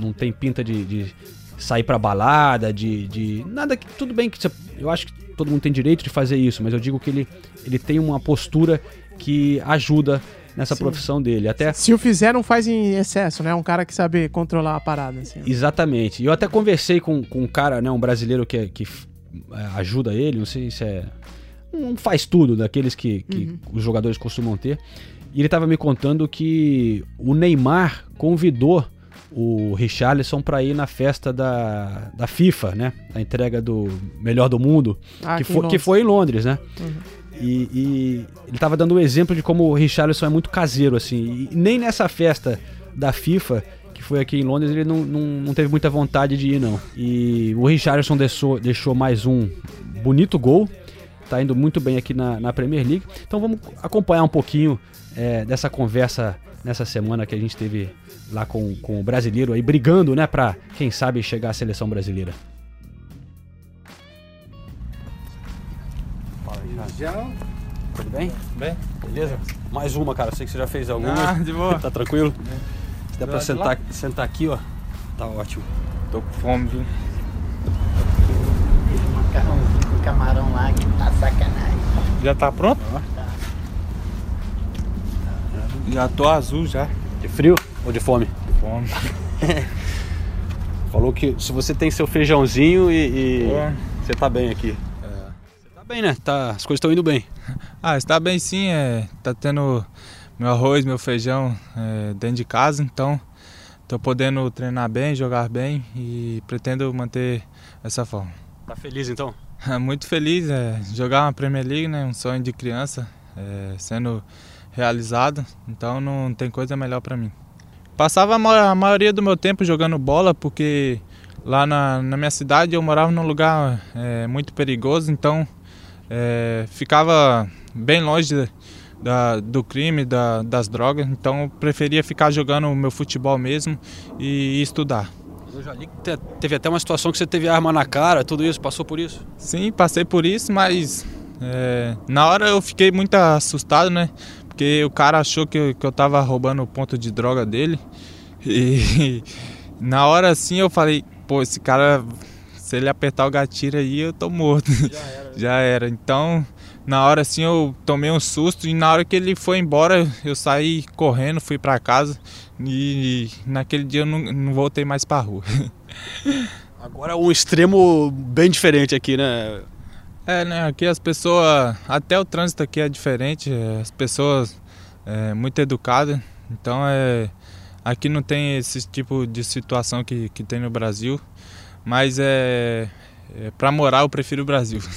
não tem pinta de, de sair pra balada, de, de. Nada que. Tudo bem que você- eu acho que todo mundo tem direito de fazer isso, mas eu digo que ele, ele tem uma postura que ajuda nessa Sim. profissão dele. Até Se o fizer, não faz em excesso, né? Um cara que sabe controlar a parada, assim. Exatamente. E eu até conversei com, com um cara, né, um brasileiro que, é- que é, ajuda ele, não sei se é. Um faz tudo daqueles que, que os jogadores costumam ter. E ele tava me contando que o Neymar convidou o Richarlison para ir na festa da, da FIFA, né? A entrega do Melhor do Mundo, Ah, que, foi, que foi em Londres, né? E, e ele tava dando o exemplo de como o Richarlison é muito caseiro, assim. E nem nessa festa da FIFA, que foi aqui em Londres, ele não, não, não teve muita vontade de ir, não. E o Richarlison deixou, deixou mais um bonito gol. Tá indo muito bem aqui na, na Premier League. Então vamos acompanhar um pouquinho é, dessa conversa nessa semana que a gente teve lá com, com o brasileiro aí, brigando, né, pra, quem sabe, chegar à seleção brasileira. Tudo bem? Bem. Beleza? Mais uma, cara. Sei que você já fez alguma. Ah, de boa. tá tranquilo? Se der pra de sentar, sentar aqui, ó. Tá ótimo. Tô com fome, viu? macarrãozinho com camarão lá que tá sacanagem. Já tá pronto? Já tô azul já. De frio ou de fome? Fome. Falou que se você tem seu feijãozinho e, e É. você tá bem aqui. Bem, né? Tá, as coisas estão indo bem. Ah, está bem sim, é, tá tendo meu arroz, meu feijão é, dentro de casa, então tô podendo treinar bem, jogar bem e pretendo manter essa forma. Tá feliz então? Muito feliz, é, jogar uma Premier League, né, um sonho de criança, é, sendo realizado, então não tem coisa melhor para mim. Passava a maioria do meu tempo jogando bola, porque lá na, na minha cidade eu morava num lugar é, muito perigoso, então é, ficava bem longe de- da, do crime, da- das drogas, então eu preferia ficar jogando o meu futebol mesmo e estudar. Eu já li que te- teve até uma situação que você teve arma na cara, tudo isso, passou por isso? Sim, passei por isso, mas é, na hora eu fiquei muito assustado, né? Porque o cara achou que eu, que eu tava roubando o ponto de droga dele. E na hora assim eu falei, pô, esse cara, se ele apertar o gatilho aí, eu tô morto. Já era. Já era. Então, na hora assim, eu tomei um susto e na hora que ele foi embora, eu saí correndo, fui para casa e, naquele dia eu não, não voltei mais pra rua. Agora um extremo bem diferente aqui, né? É, né? Aqui as pessoas, até o trânsito aqui é diferente, é, as pessoas é muito educadas, então é aqui não tem esse tipo de situação que, que tem no Brasil, mas é, é para morar eu prefiro o Brasil.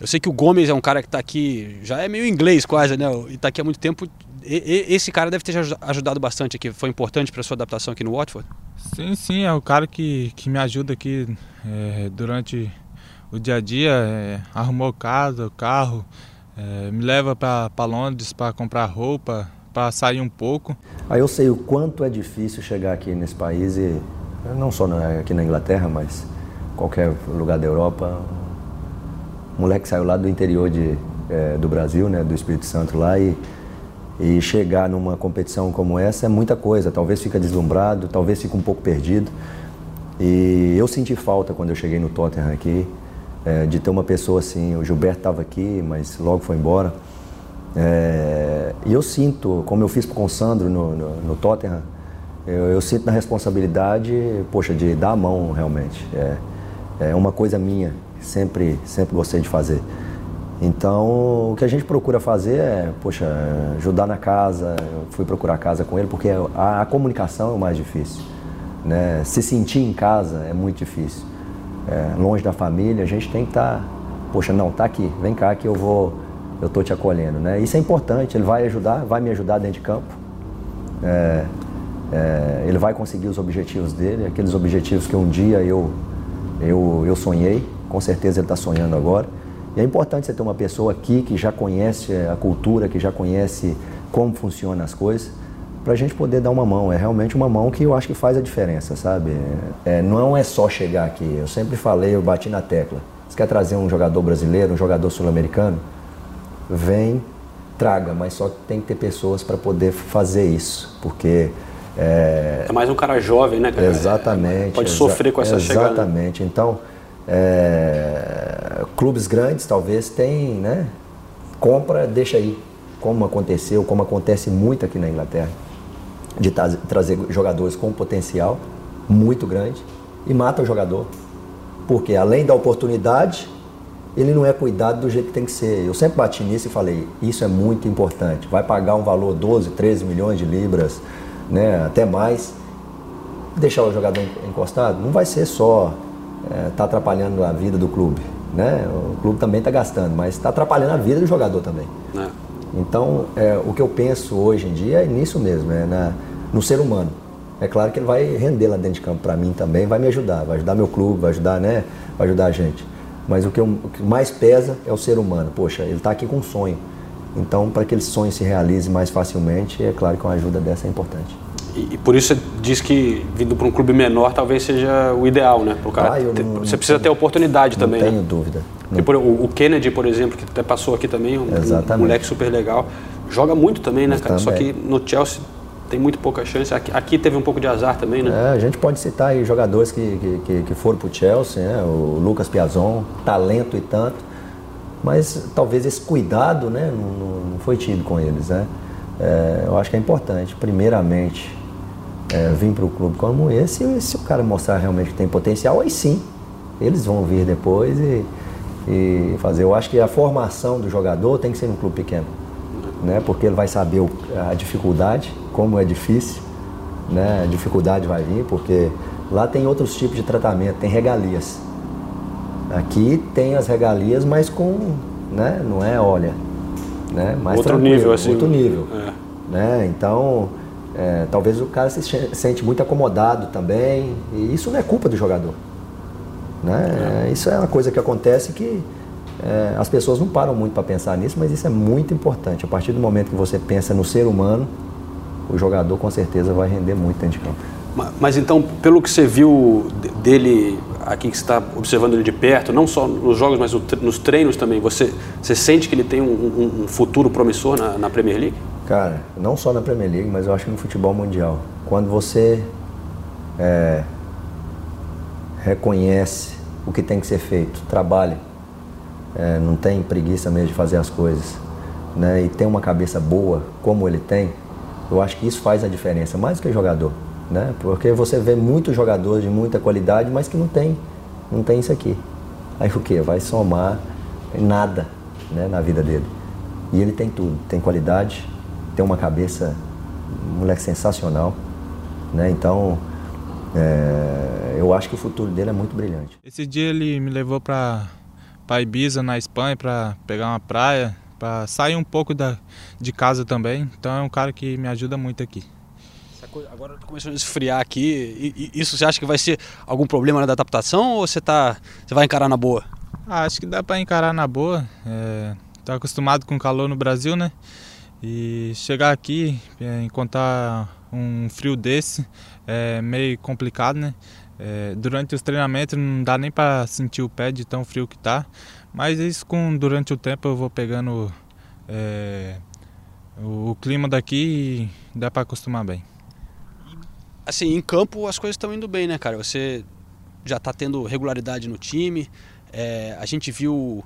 Eu sei que o Gomes é um cara que está aqui, já é meio inglês quase, né? E está aqui há muito tempo. E, e, esse cara deve ter ajudado bastante aqui. Foi importante para sua adaptação aqui no Watford? Sim, sim, é o cara que, que me ajuda aqui é, durante o dia a dia. É, arrumou casa, carro, é, me leva para Londres para comprar roupa, para sair um pouco. Aí eu sei o quanto é difícil chegar aqui nesse país e não só aqui na Inglaterra, mas qualquer lugar da Europa moleque saiu lá do interior de, é, do Brasil, né, do Espírito Santo lá e, e chegar numa competição como essa é muita coisa. Talvez fica deslumbrado, talvez fica um pouco perdido. E eu senti falta quando eu cheguei no Tottenham aqui é, de ter uma pessoa assim. O Gilberto estava aqui, mas logo foi embora. É, e eu sinto, como eu fiz com o Sandro no, no, no Tottenham, eu, eu, sinto na responsabilidade, poxa, de dar a mão realmente. É, é uma coisa minha sempre, sempre gostei de fazer. Então, o que a gente procura fazer é, poxa, ajudar na casa. Eu fui procurar casa com ele porque a, a comunicação é o mais difícil. Né? Se sentir em casa é muito difícil. É, longe da família, a gente tem que estar, tá, poxa, não, tá aqui, vem cá que eu vou, eu tô te acolhendo, né? Isso é importante. Ele vai ajudar, vai me ajudar dentro de campo. É, é, ele vai conseguir os objetivos dele, aqueles objetivos que um dia eu, eu, eu sonhei com certeza ele está sonhando agora. E é importante você ter uma pessoa aqui que já conhece a cultura, que já conhece como funcionam as coisas, para a gente poder dar uma mão. É realmente uma mão que eu acho que faz a diferença, sabe? É, não é só chegar aqui. Eu sempre falei, eu bati na tecla. Você quer trazer um jogador brasileiro, um jogador sul-americano? Vem, traga, mas só tem que ter pessoas para poder fazer isso, porque é... é mais um cara jovem, né? Cara? Exatamente. Pode sofrer com essa exatamente. chegada. Exatamente. Então, é, clubes grandes talvez tem, né? Compra, deixa aí. Como aconteceu, como acontece muito aqui na Inglaterra, de tra trazer jogadores com potencial muito grande e mata o jogador. Porque além da oportunidade, ele não é cuidado do jeito que tem que ser. Eu sempre bati nisso e falei, isso é muito importante. Vai pagar um valor 12, 13 milhões de libras, né, até mais. Deixar o jogador encostado não vai ser só está é, tá atrapalhando a vida do clube. Né? O clube também está gastando, mas está atrapalhando a vida do jogador também. É. Então, é, o que eu penso hoje em dia é nisso mesmo, é na, no ser humano. É claro que ele vai render lá dentro de campo para mim também, vai me ajudar, vai ajudar meu clube, vai ajudar, né? Vai ajudar a gente. Mas o que, eu, o que mais pesa é o ser humano. Poxa, ele está aqui com um sonho. Então, para que esse sonho se realize mais facilmente, é claro que uma ajuda dessa é importante. E, e, por isso você diz que vindo para um clube menor talvez seja o ideal, né? Pro cara ah, ter, não, você precisa ter oportunidade não também. Não tenho né? dúvida. Por, o, Kennedy, por exemplo, que até passou aqui também, um, um moleque super legal, joga muito também, né, cara? Também. Só que no Chelsea tem muito pouca chance. Aqui, aqui, teve um pouco de azar também, né? É, a gente pode citar aí jogadores que, que, que foram para o Chelsea, né? o Lucas Piazon, talento e tanto, mas talvez esse cuidado né, não, não foi tido com eles, né? É, eu acho que é importante, primeiramente, é, vir para o clube como esse, e se o cara mostrar realmente que tem potencial, aí sim, eles vão vir depois e, e fazer. Eu acho que a formação do jogador tem que ser num clube pequeno, né? porque ele vai saber o, a dificuldade, como é difícil, né? a dificuldade vai vir, porque lá tem outros tipos de tratamento, tem regalias. Aqui tem as regalias, mas com, né? não é, olha, né? Mais outro nível assim. Outro nível. É. Né? Então, é, talvez o cara se sente muito acomodado também, e isso não é culpa do jogador. Né? É. Isso é uma coisa que acontece que é, as pessoas não param muito para pensar nisso, mas isso é muito importante. A partir do momento que você pensa no ser humano, o jogador com certeza vai render muito dentro de campo. Mas, então, pelo que você viu dele aqui, que está observando ele de perto, não só nos jogos, mas nos treinos também, você, você sente que ele tem um, um, um futuro promissor na, na Premier League? Cara, não só na Premier League, mas eu acho que no futebol mundial. Quando você é, reconhece o que tem que ser feito, trabalha, é, não tem preguiça mesmo de fazer as coisas, né? E tem uma cabeça boa, como ele tem, eu acho que isso faz a diferença, mais do que jogador, né? Porque você vê muitos jogadores de muita qualidade, mas que não tem, não tem isso aqui. Aí o que? Vai somar nada, né, na vida dele. E ele tem tudo, tem qualidade, tem uma cabeça, um moleque sensacional, né? Então, é, eu acho que o futuro dele é muito brilhante. Esse dia ele me levou para Ibiza na Espanha para pegar uma praia, para sair um pouco da, de casa também. Então é um cara que me ajuda muito aqui. Agora tá começando a esfriar aqui. E, e, isso você acha que vai ser algum problema na adaptação ou você tá você vai encarar na boa? Ah, acho que dá para encarar na boa. É, tô acostumado com calor no Brasil, né? E chegar aqui, é, encontrar um frio desse é meio complicado, né? É, durante os treinamentos não dá nem para sentir o pé de tão frio que tá, mas isso com durante o tempo eu vou pegando é, o, o, clima daqui e dá para acostumar bem. Assim, em campo as coisas estão indo bem, né, cara? Você já está tendo regularidade no time. É, a gente viu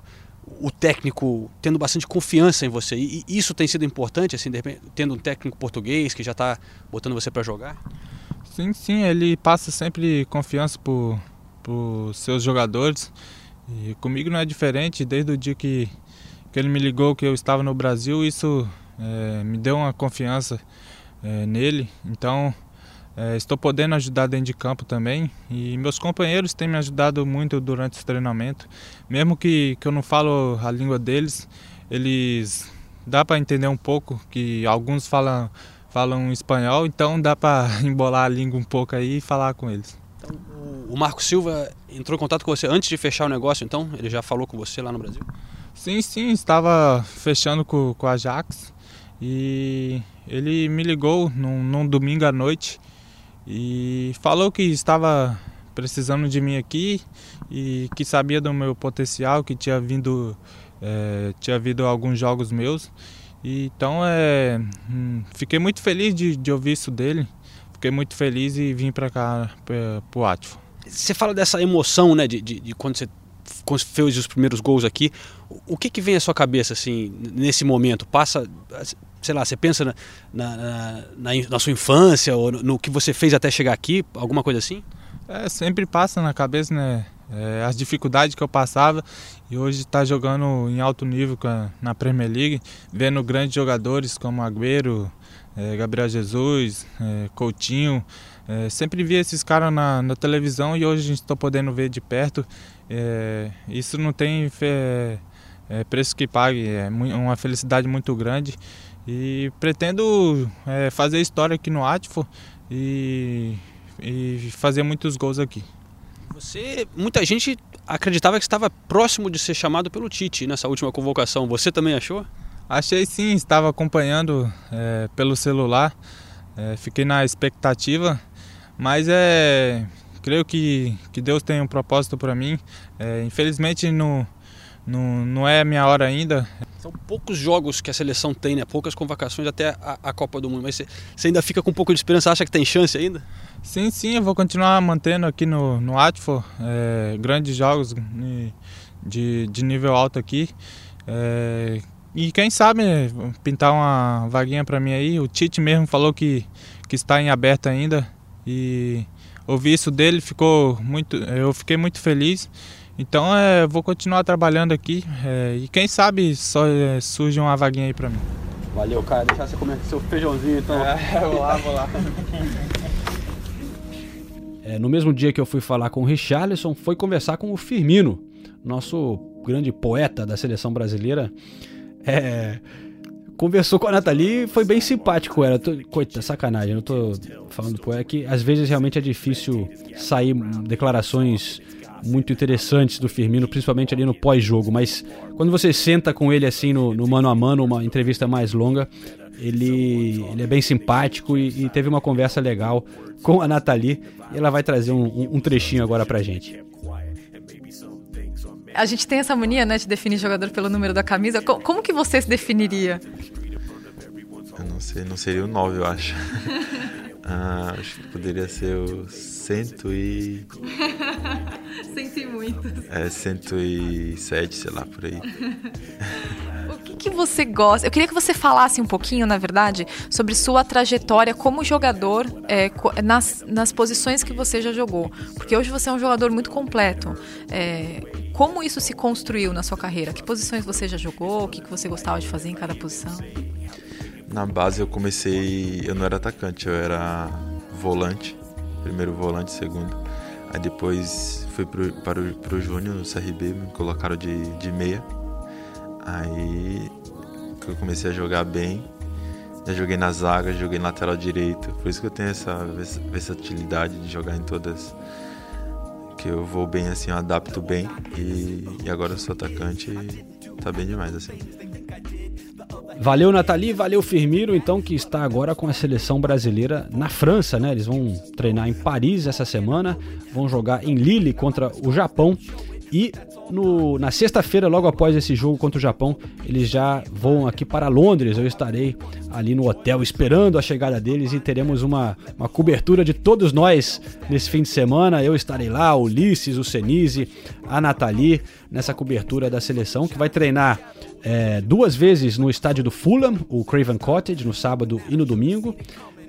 o técnico tendo bastante confiança em você. E isso tem sido importante, assim, repente, tendo um técnico português que já está botando você para jogar? Sim, sim, ele passa sempre confiança para os seus jogadores. E comigo não é diferente, desde o dia que, que ele me ligou que eu estava no Brasil, isso é, me deu uma confiança é, nele. Então, é, estou podendo ajudar dentro de campo também e meus companheiros têm me ajudado muito durante o treinamento. Mesmo que, que eu não falo a língua deles, eles dá para entender um pouco que alguns falam falam espanhol, então dá para embolar a língua um pouco aí e falar com eles. Então, o Marco Silva entrou em contato com você antes de fechar o negócio, então ele já falou com você lá no Brasil? Sim, sim, estava fechando com, com a Ajax e ele me ligou num, num domingo à noite e falou que estava precisando de mim aqui e que sabia do meu potencial, que tinha vindo, é, tinha vindo alguns jogos meus. E, então é, hum, fiquei muito feliz de, de ouvir isso dele. Fiquei muito feliz e vim para cá, para o Atfo. Você fala dessa emoção, né, de, de, de quando você fez os primeiros gols aqui. O que, que vem à sua cabeça assim nesse momento? Passa sei lá, você pensa na, na, na, na sua infância ou no, no, que você fez até chegar aqui, alguma coisa assim? É, sempre passa na cabeça, né? É, as dificuldades que eu passava e hoje está jogando em alto nível na Premier League, vendo grandes jogadores como Agüero, é, Gabriel Jesus, é, Coutinho. É, sempre vi esses caras na, na, televisão e hoje a gente está podendo ver de perto. É, isso não tem é, preço que pague, é uma felicidade muito grande. E pretendo é, fazer história aqui no Atfo e, e fazer muitos gols aqui. Você, muita gente acreditava que estava próximo de ser chamado pelo Tite nessa última convocação. Você também achou? Achei sim, estava acompanhando é, pelo celular, é, fiquei na expectativa, mas é, creio que, que Deus tem um propósito para mim. É, infelizmente no, não, não é a minha hora ainda. São poucos jogos que a seleção tem, né? Poucas convocações até a, a Copa do Mundo. Mas você, ainda fica com um pouco de esperança? Acha que tem chance ainda? Sim, sim. Eu vou continuar mantendo aqui no, no é, grandes jogos de, de nível alto aqui. É, e quem sabe pintar uma vaguinha para mim aí. O Tite mesmo falou que, que está em aberto ainda. E ouvir isso dele ficou muito. Eu fiquei muito feliz. Então é, vou continuar trabalhando aqui é, e quem sabe só é, surge uma vaguinha aí pra mim. Valeu, cara. Deixar você comer seu feijãozinho então. É, vou lá, vou lá. É, no mesmo dia que eu fui falar com o Richarlison, foi conversar com o Firmino, nosso grande poeta da seleção brasileira. É, conversou com a Nathalie e foi bem simpático com ela. Tô, coita, sacanagem, eu não tô falando por ela que às vezes realmente é difícil sair declarações muito interessantes do Firmino, principalmente ali no pós-jogo. Mas quando você senta com ele assim no, no, mano a mano, uma entrevista mais longa, ele, ele é bem simpático e, e teve uma conversa legal com a Nathalie. E ela vai trazer um, um trechinho agora pra gente. A gente tem essa mania, né, de definir jogador pelo número da camisa. Como, como que você se definiria? Eu não sei, não seria o 9, eu acho. Ah, acho que poderia ser o cento e... Senti muito. É, 107, sei lá, por aí. O que, que você gosta? Eu queria que você falasse um pouquinho, na verdade, sobre sua trajetória como jogador é, nas, nas posições que você já jogou. Porque hoje você é um jogador muito completo. É, como isso se construiu na sua carreira? Que posições você já jogou? O que, que você gostava de fazer em cada posição? Na base eu comecei, eu não era atacante, eu era volante, primeiro volante, segundo. Aí depois fui pro, para o pro Júnior, no CRB, me colocaram de, de meia. Aí que eu comecei a jogar bem. Já joguei na zaga, joguei lateral direito. Por isso que eu tenho essa vers- versatilidade de jogar em todas. Que eu vou bem assim, eu adapto bem. E, e agora eu sou atacante e tá bem demais assim. Valeu, Nathalie, valeu, Firmino, então, que está agora com a seleção brasileira na França, né? Eles vão treinar em Paris essa semana, vão jogar em Lille contra o Japão e no- na sexta-feira, logo após esse jogo contra o Japão, eles já vão aqui para Londres. Eu estarei ali no hotel esperando a chegada deles e teremos uma, uma cobertura de todos nós nesse fim de semana. Eu estarei lá, o Ulisses, o Senise, a Nathalie, nessa cobertura da seleção que vai treinar é, duas vezes no estádio do Fulham, o Craven Cottage, no sábado e no domingo.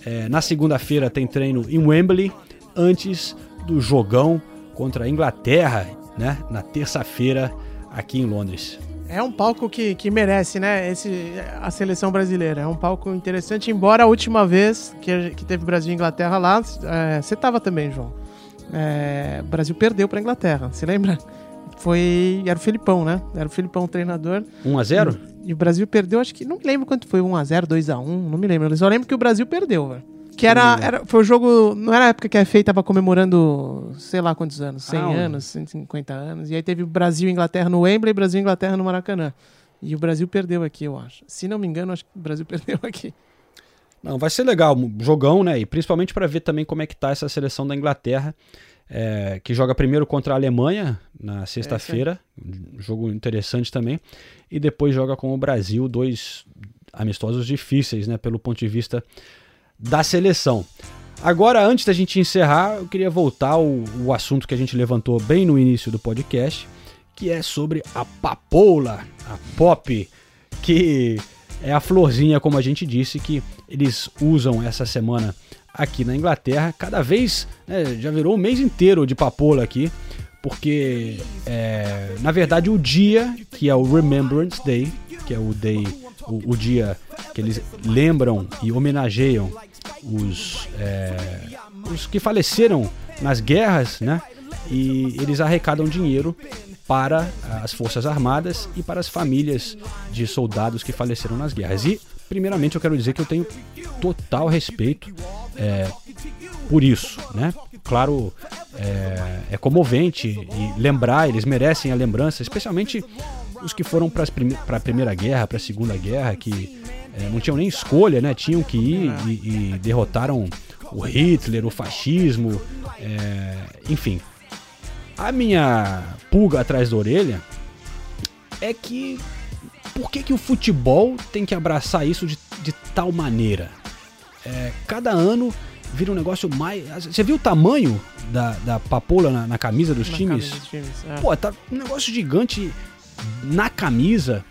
É, na segunda-feira tem treino em Wembley, antes do jogão contra a Inglaterra, né? Na terça-feira aqui em Londres. É um palco que, que merece, né? Esse, a seleção brasileira. É um palco interessante, embora a última vez que, que teve Brasil e Inglaterra lá, é, você tava também, João. É, o Brasil perdeu pra Inglaterra, você lembra? Foi. Era o Filipão, né? Era o Filipão o treinador. 1 a 0 E o Brasil perdeu, acho que. Não me lembro quanto foi, 1x0, 2x1, não me lembro. Eu só lembro que o Brasil perdeu, velho. Que era, era. Foi o jogo. Não era a época que a FA tava comemorando, sei lá quantos anos, 100 Ah, anos, 150 anos. E aí teve Brasil e Inglaterra no Wembley, Brasil e Inglaterra no Maracanã. E o Brasil perdeu aqui, eu acho. Se não me engano, acho que o Brasil perdeu aqui. Não, vai ser legal, jogão, né? E principalmente para ver também como é que tá essa seleção da Inglaterra, é, que joga primeiro contra a Alemanha na sexta-feira, um jogo interessante também, e depois joga com o Brasil, dois amistosos difíceis, né? Pelo ponto de vista da seleção. Agora, antes da gente encerrar, eu queria voltar ao, ao assunto que a gente levantou bem no início do podcast, que é sobre a papoula, a pop, que é a florzinha, como a gente disse, que eles usam essa semana aqui na Inglaterra. Cada vez, né, já virou um mês inteiro de papoula aqui, porque é, na verdade o dia que é o Remembrance Day, que é o day, o, o dia que eles lembram e homenageiam os, é, os que faleceram nas guerras, né? E eles arrecadam dinheiro para as Forças Armadas e para as famílias de soldados que faleceram nas guerras. E, primeiramente, eu quero dizer que eu tenho total respeito é, por isso, né? Claro, é, é comovente e lembrar, eles merecem a lembrança, especialmente os que foram para a Primeira Guerra, para a Segunda Guerra, que é, não tinham nem escolha, né? Tinham que ir e, e derrotaram o Hitler, o fascismo, é, enfim. A minha pulga atrás da orelha é que por que, que o futebol tem que abraçar isso de, de tal maneira? É, cada ano vira um negócio mais. Você viu o tamanho da, da papoula na, na camisa dos Na times? camisa dos times, é. Pô, tá um negócio gigante na camisa.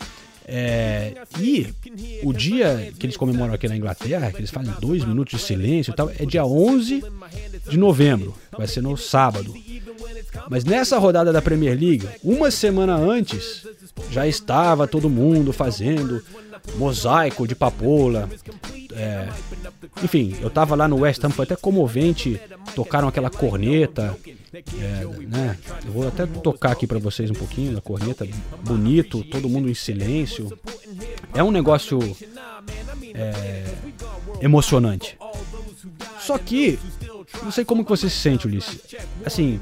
É, e o dia que eles comemoram aqui na Inglaterra, que eles fazem dois minutos de silêncio e tal, é dia 11 de novembro. Vai ser no sábado. Mas nessa rodada da Premier League, uma semana antes, já estava todo mundo fazendo mosaico de papoula. É, enfim, eu tava lá no West Ham, foi até comovente. Tocaram aquela corneta. É, né? Eu vou até tocar aqui para vocês um pouquinho da corneta. Bonito, todo mundo em silêncio. É um negócio é, emocionante. Só que, não sei como que você se sente, Ulisses. Assim,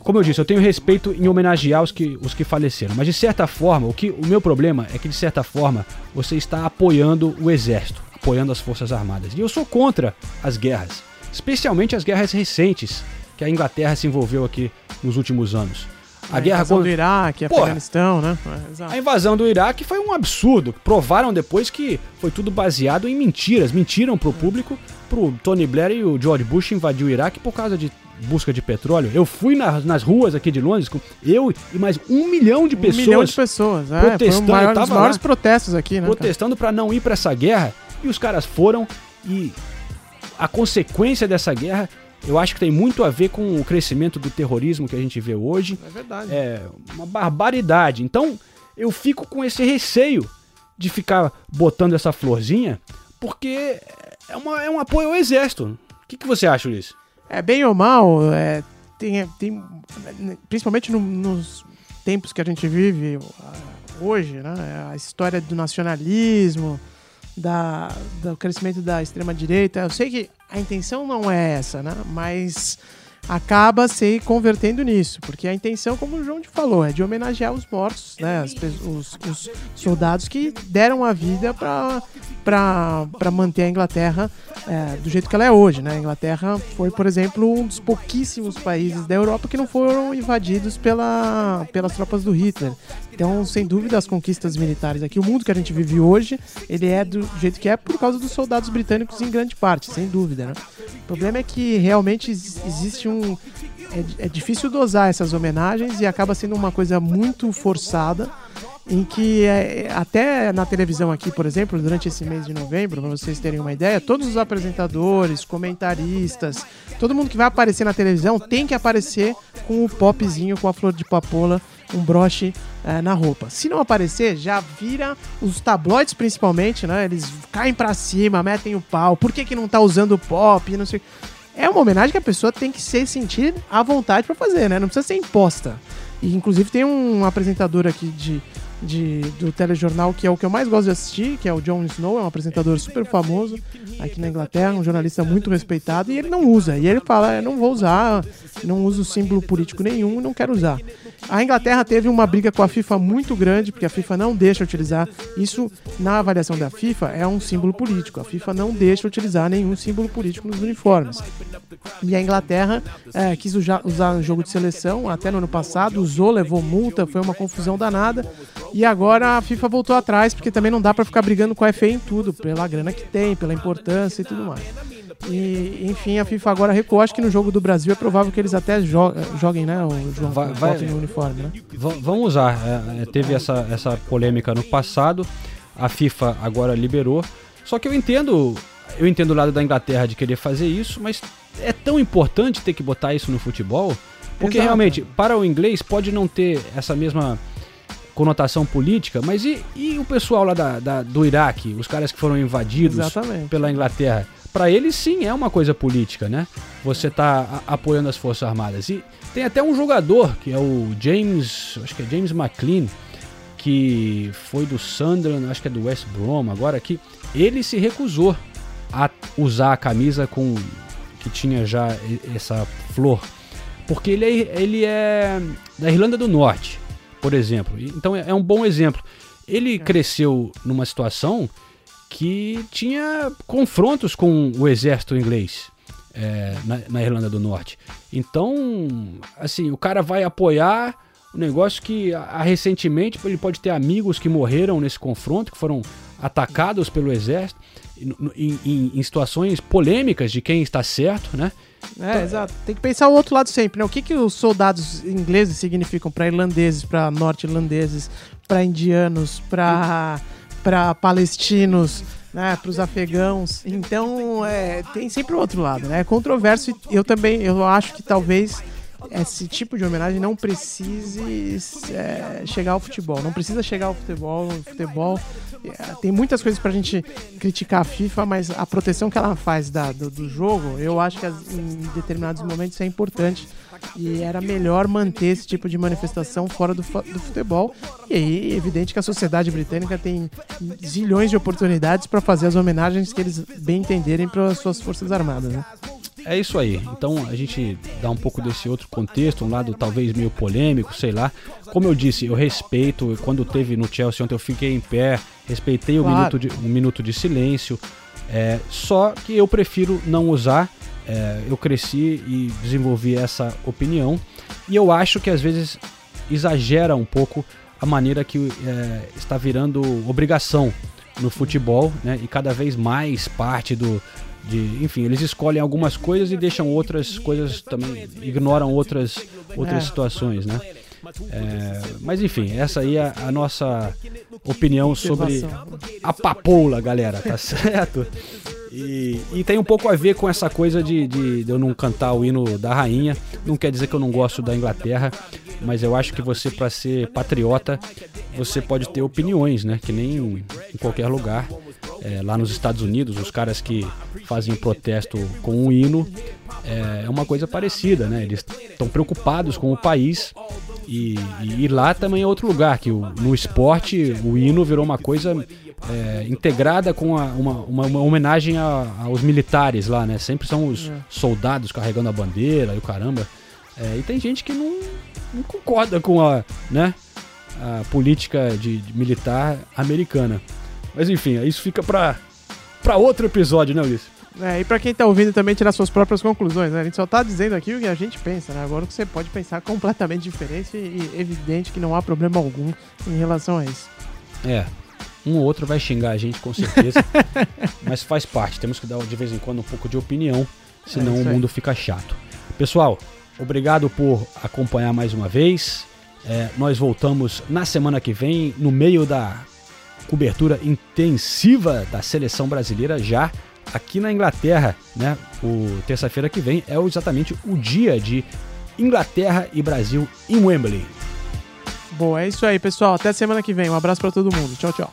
como eu disse, eu tenho respeito em homenagear os que, os que faleceram. Mas de certa forma, o, que, o meu problema é que de certa forma você está apoiando o exército, apoiando as forças armadas. E eu sou contra as guerras, especialmente as guerras recentes que a Inglaterra se envolveu aqui nos últimos anos. A, guerra invasão contra- do Iraque, Afeganistão, né? É, exato. A invasão do Iraque foi um absurdo. Provaram depois que foi tudo baseado em mentiras. Mentiram pro público, pro Tony Blair e o George Bush invadir o Iraque por causa de busca de petróleo. Eu fui nas, nas ruas aqui de Londres, com eu e mais um milhão de Um pessoas. milhão de pessoas, é, protestando. maior, um tava maiores lá, protestos aqui, né? protestando para não ir para essa guerra. E os caras foram e a consequência dessa guerra, eu acho que tem muito a ver com o crescimento do terrorismo que a gente vê hoje. É verdade. É uma barbaridade. Então, eu fico com esse receio de ficar botando essa florzinha, porque é, uma, é um apoio ao exército. O que, que você acha disso? É, bem ou mal, é, tem, tem, principalmente no- nos tempos que a gente vive ah, hoje, né? A história do nacionalismo, da, do crescimento da extrema-direita. Eu sei que a intenção não é essa, né? Mas acaba se convertendo nisso, porque a intenção, como o João te falou, é de homenagear os mortos, né? As os, os soldados que deram a vida para manter a Inglaterra é, do jeito que ela é hoje, né? A Inglaterra foi, por exemplo, um dos pouquíssimos países da Europa que não foram invadidos pela, pelas tropas do Hitler. Então, sem dúvida, as conquistas militares aqui, o mundo que a gente vive hoje, ele é do jeito que é por causa dos soldados britânicos em grande parte, sem dúvida, né? O problema é que realmente ex- existe um... É, é difícil dosar essas homenagens e acaba sendo uma coisa muito forçada em que é, até na televisão aqui, por exemplo, durante esse mês de novembro, para vocês terem uma ideia, todos os apresentadores, comentaristas, todo mundo que vai aparecer na televisão tem que aparecer com o popzinho, com a flor de papoula, um broche eh, na roupa. Se não aparecer, já vira os tabloides principalmente, né? Eles caem pra cima, metem o pau. Por que, que não tá usando pop? Não sei. É uma homenagem que a pessoa tem que se sentir à vontade pra fazer, né? Não precisa ser imposta. E inclusive tem um apresentador aqui de, de, do telejornal que é o que eu mais gosto de assistir, que é o Jon Snow, é um apresentador super famoso aqui na Inglaterra, um jornalista muito respeitado, e ele não usa. E ele fala, eu não vou usar, não uso símbolo político nenhum, não quero usar. A Inglaterra teve uma briga com a FIFA muito grande, porque a FIFA não deixa utilizar. Isso, na avaliação da FIFA, é um símbolo político. A FIFA não deixa utilizar nenhum símbolo político nos uniformes. E a Inglaterra é, quis uja- usar um jogo de seleção, até no ano passado, usou, levou multa, foi uma confusão danada. E agora a FIFA voltou atrás, porque também não dá pra ficar brigando com a FA em tudo, pela grana que tem, pela importância e tudo mais. E, enfim, a FIFA agora recuou. Acho que no jogo do Brasil é provável que eles até jo- joguem, né? O João Vai- vai- no uniforme, né? V- vão usar. É, é, teve essa, essa polêmica no passado. A FIFA agora liberou. Só que eu entendo. Eu entendo o lado da Inglaterra de querer fazer isso, mas é tão importante ter que botar isso no futebol. Porque Exato. realmente, para o inglês, pode não ter essa mesma conotação política, mas e, e o pessoal lá da, da- do Iraque, os caras que foram invadidos Exatamente. pela Inglaterra? Para eles, sim, é uma coisa política, né? Você tá a- apoiando as Forças Armadas. E tem até um jogador, que é o James, acho que é James McLean, que foi do Sunderland, acho que é do West Brom, agora que ele se recusou a usar a camisa com que tinha já essa flor, porque ele é, ele é da Irlanda do Norte, por exemplo. Então é é um bom exemplo. Ele cresceu numa situação que tinha confrontos com o exército inglês é, na, na Irlanda do Norte. Então, assim, o cara vai apoiar um negócio que ah, recentemente ele pode ter amigos que morreram nesse confronto, que foram atacados pelo exército, em- em- em situações polêmicas de quem está certo, né? É, exato. Tem que pensar o outro lado sempre, né? O que, que os soldados ingleses significam para irlandeses, para norte-irlandeses, para indianos, para para palestinos, né? Para os afegãos. Então, é, tem sempre o outro lado, né? É controverso. e Eu também, eu acho que talvez esse tipo de homenagem não precise é, chegar ao futebol. Não precisa chegar ao futebol. O futebol tem muitas coisas pra gente criticar a FIFA, mas a proteção que ela faz da, do, do jogo, eu acho que em determinados momentos é importante. E era melhor manter esse tipo de manifestação fora do, do futebol. E aí, é evidente que a sociedade britânica tem zilhões de oportunidades para fazer as homenagens que eles bem entenderem para as suas forças armadas. Né? É isso aí. Então a gente dá um pouco desse outro contexto, um lado talvez meio polêmico, sei lá. Como eu disse, eu respeito. Quando teve no Chelsea ontem, eu fiquei em pé, respeitei o Claro. minuto de, um minuto de silêncio. É, só que eu prefiro não usar. É, eu cresci e desenvolvi essa opinião. E eu acho que às vezes exagera um pouco a maneira que é, está virando obrigação no futebol, né? E cada vez mais parte do, de, enfim, eles escolhem algumas coisas e deixam outras coisas também, ignoram outras, outras É. situações, né? É, mas enfim, essa aí é a nossa opinião sobre a papoula, galera, tá certo? E, e tem um pouco a ver com essa coisa de, de, de eu não cantar o hino da rainha. Não quer dizer que eu não gosto da Inglaterra, mas eu acho que você, para ser patriota, você pode ter opiniões, né? Que nem em qualquer lugar. É, lá nos Estados Unidos, os caras que fazem protesto com o hino é, é uma coisa parecida, né? Eles estão preocupados com o país e, e, e lá também é outro lugar, que o- no esporte o hino virou uma coisa é, integrada com a- uma, uma, uma homenagem a- aos militares lá, né? Sempre são os soldados carregando a bandeira e o caramba. É, e tem gente que não, não concorda com a, né, a política de, de militar americana. Mas enfim, isso fica pra outro episódio, né, Ulisses? É, e pra quem tá ouvindo também tirar suas próprias conclusões, né? A gente só tá dizendo aqui o que a gente pensa, né? Agora você pode pensar completamente diferente e evidente que não há problema algum em relação a isso. É. Um ou outro vai xingar a gente com certeza. mas faz parte. Temos que dar de vez em quando um pouco de opinião, senão É o mundo fica chato. Pessoal, obrigado por acompanhar mais uma vez. É, nós voltamos na semana que vem, no meio da cobertura intensiva da seleção brasileira, já aqui na Inglaterra, né? O terça-feira que vem é exatamente o dia de Inglaterra e Brasil em Wembley. Bom, é isso aí, pessoal. Até semana que vem. Um abraço pra todo mundo. Tchau, tchau.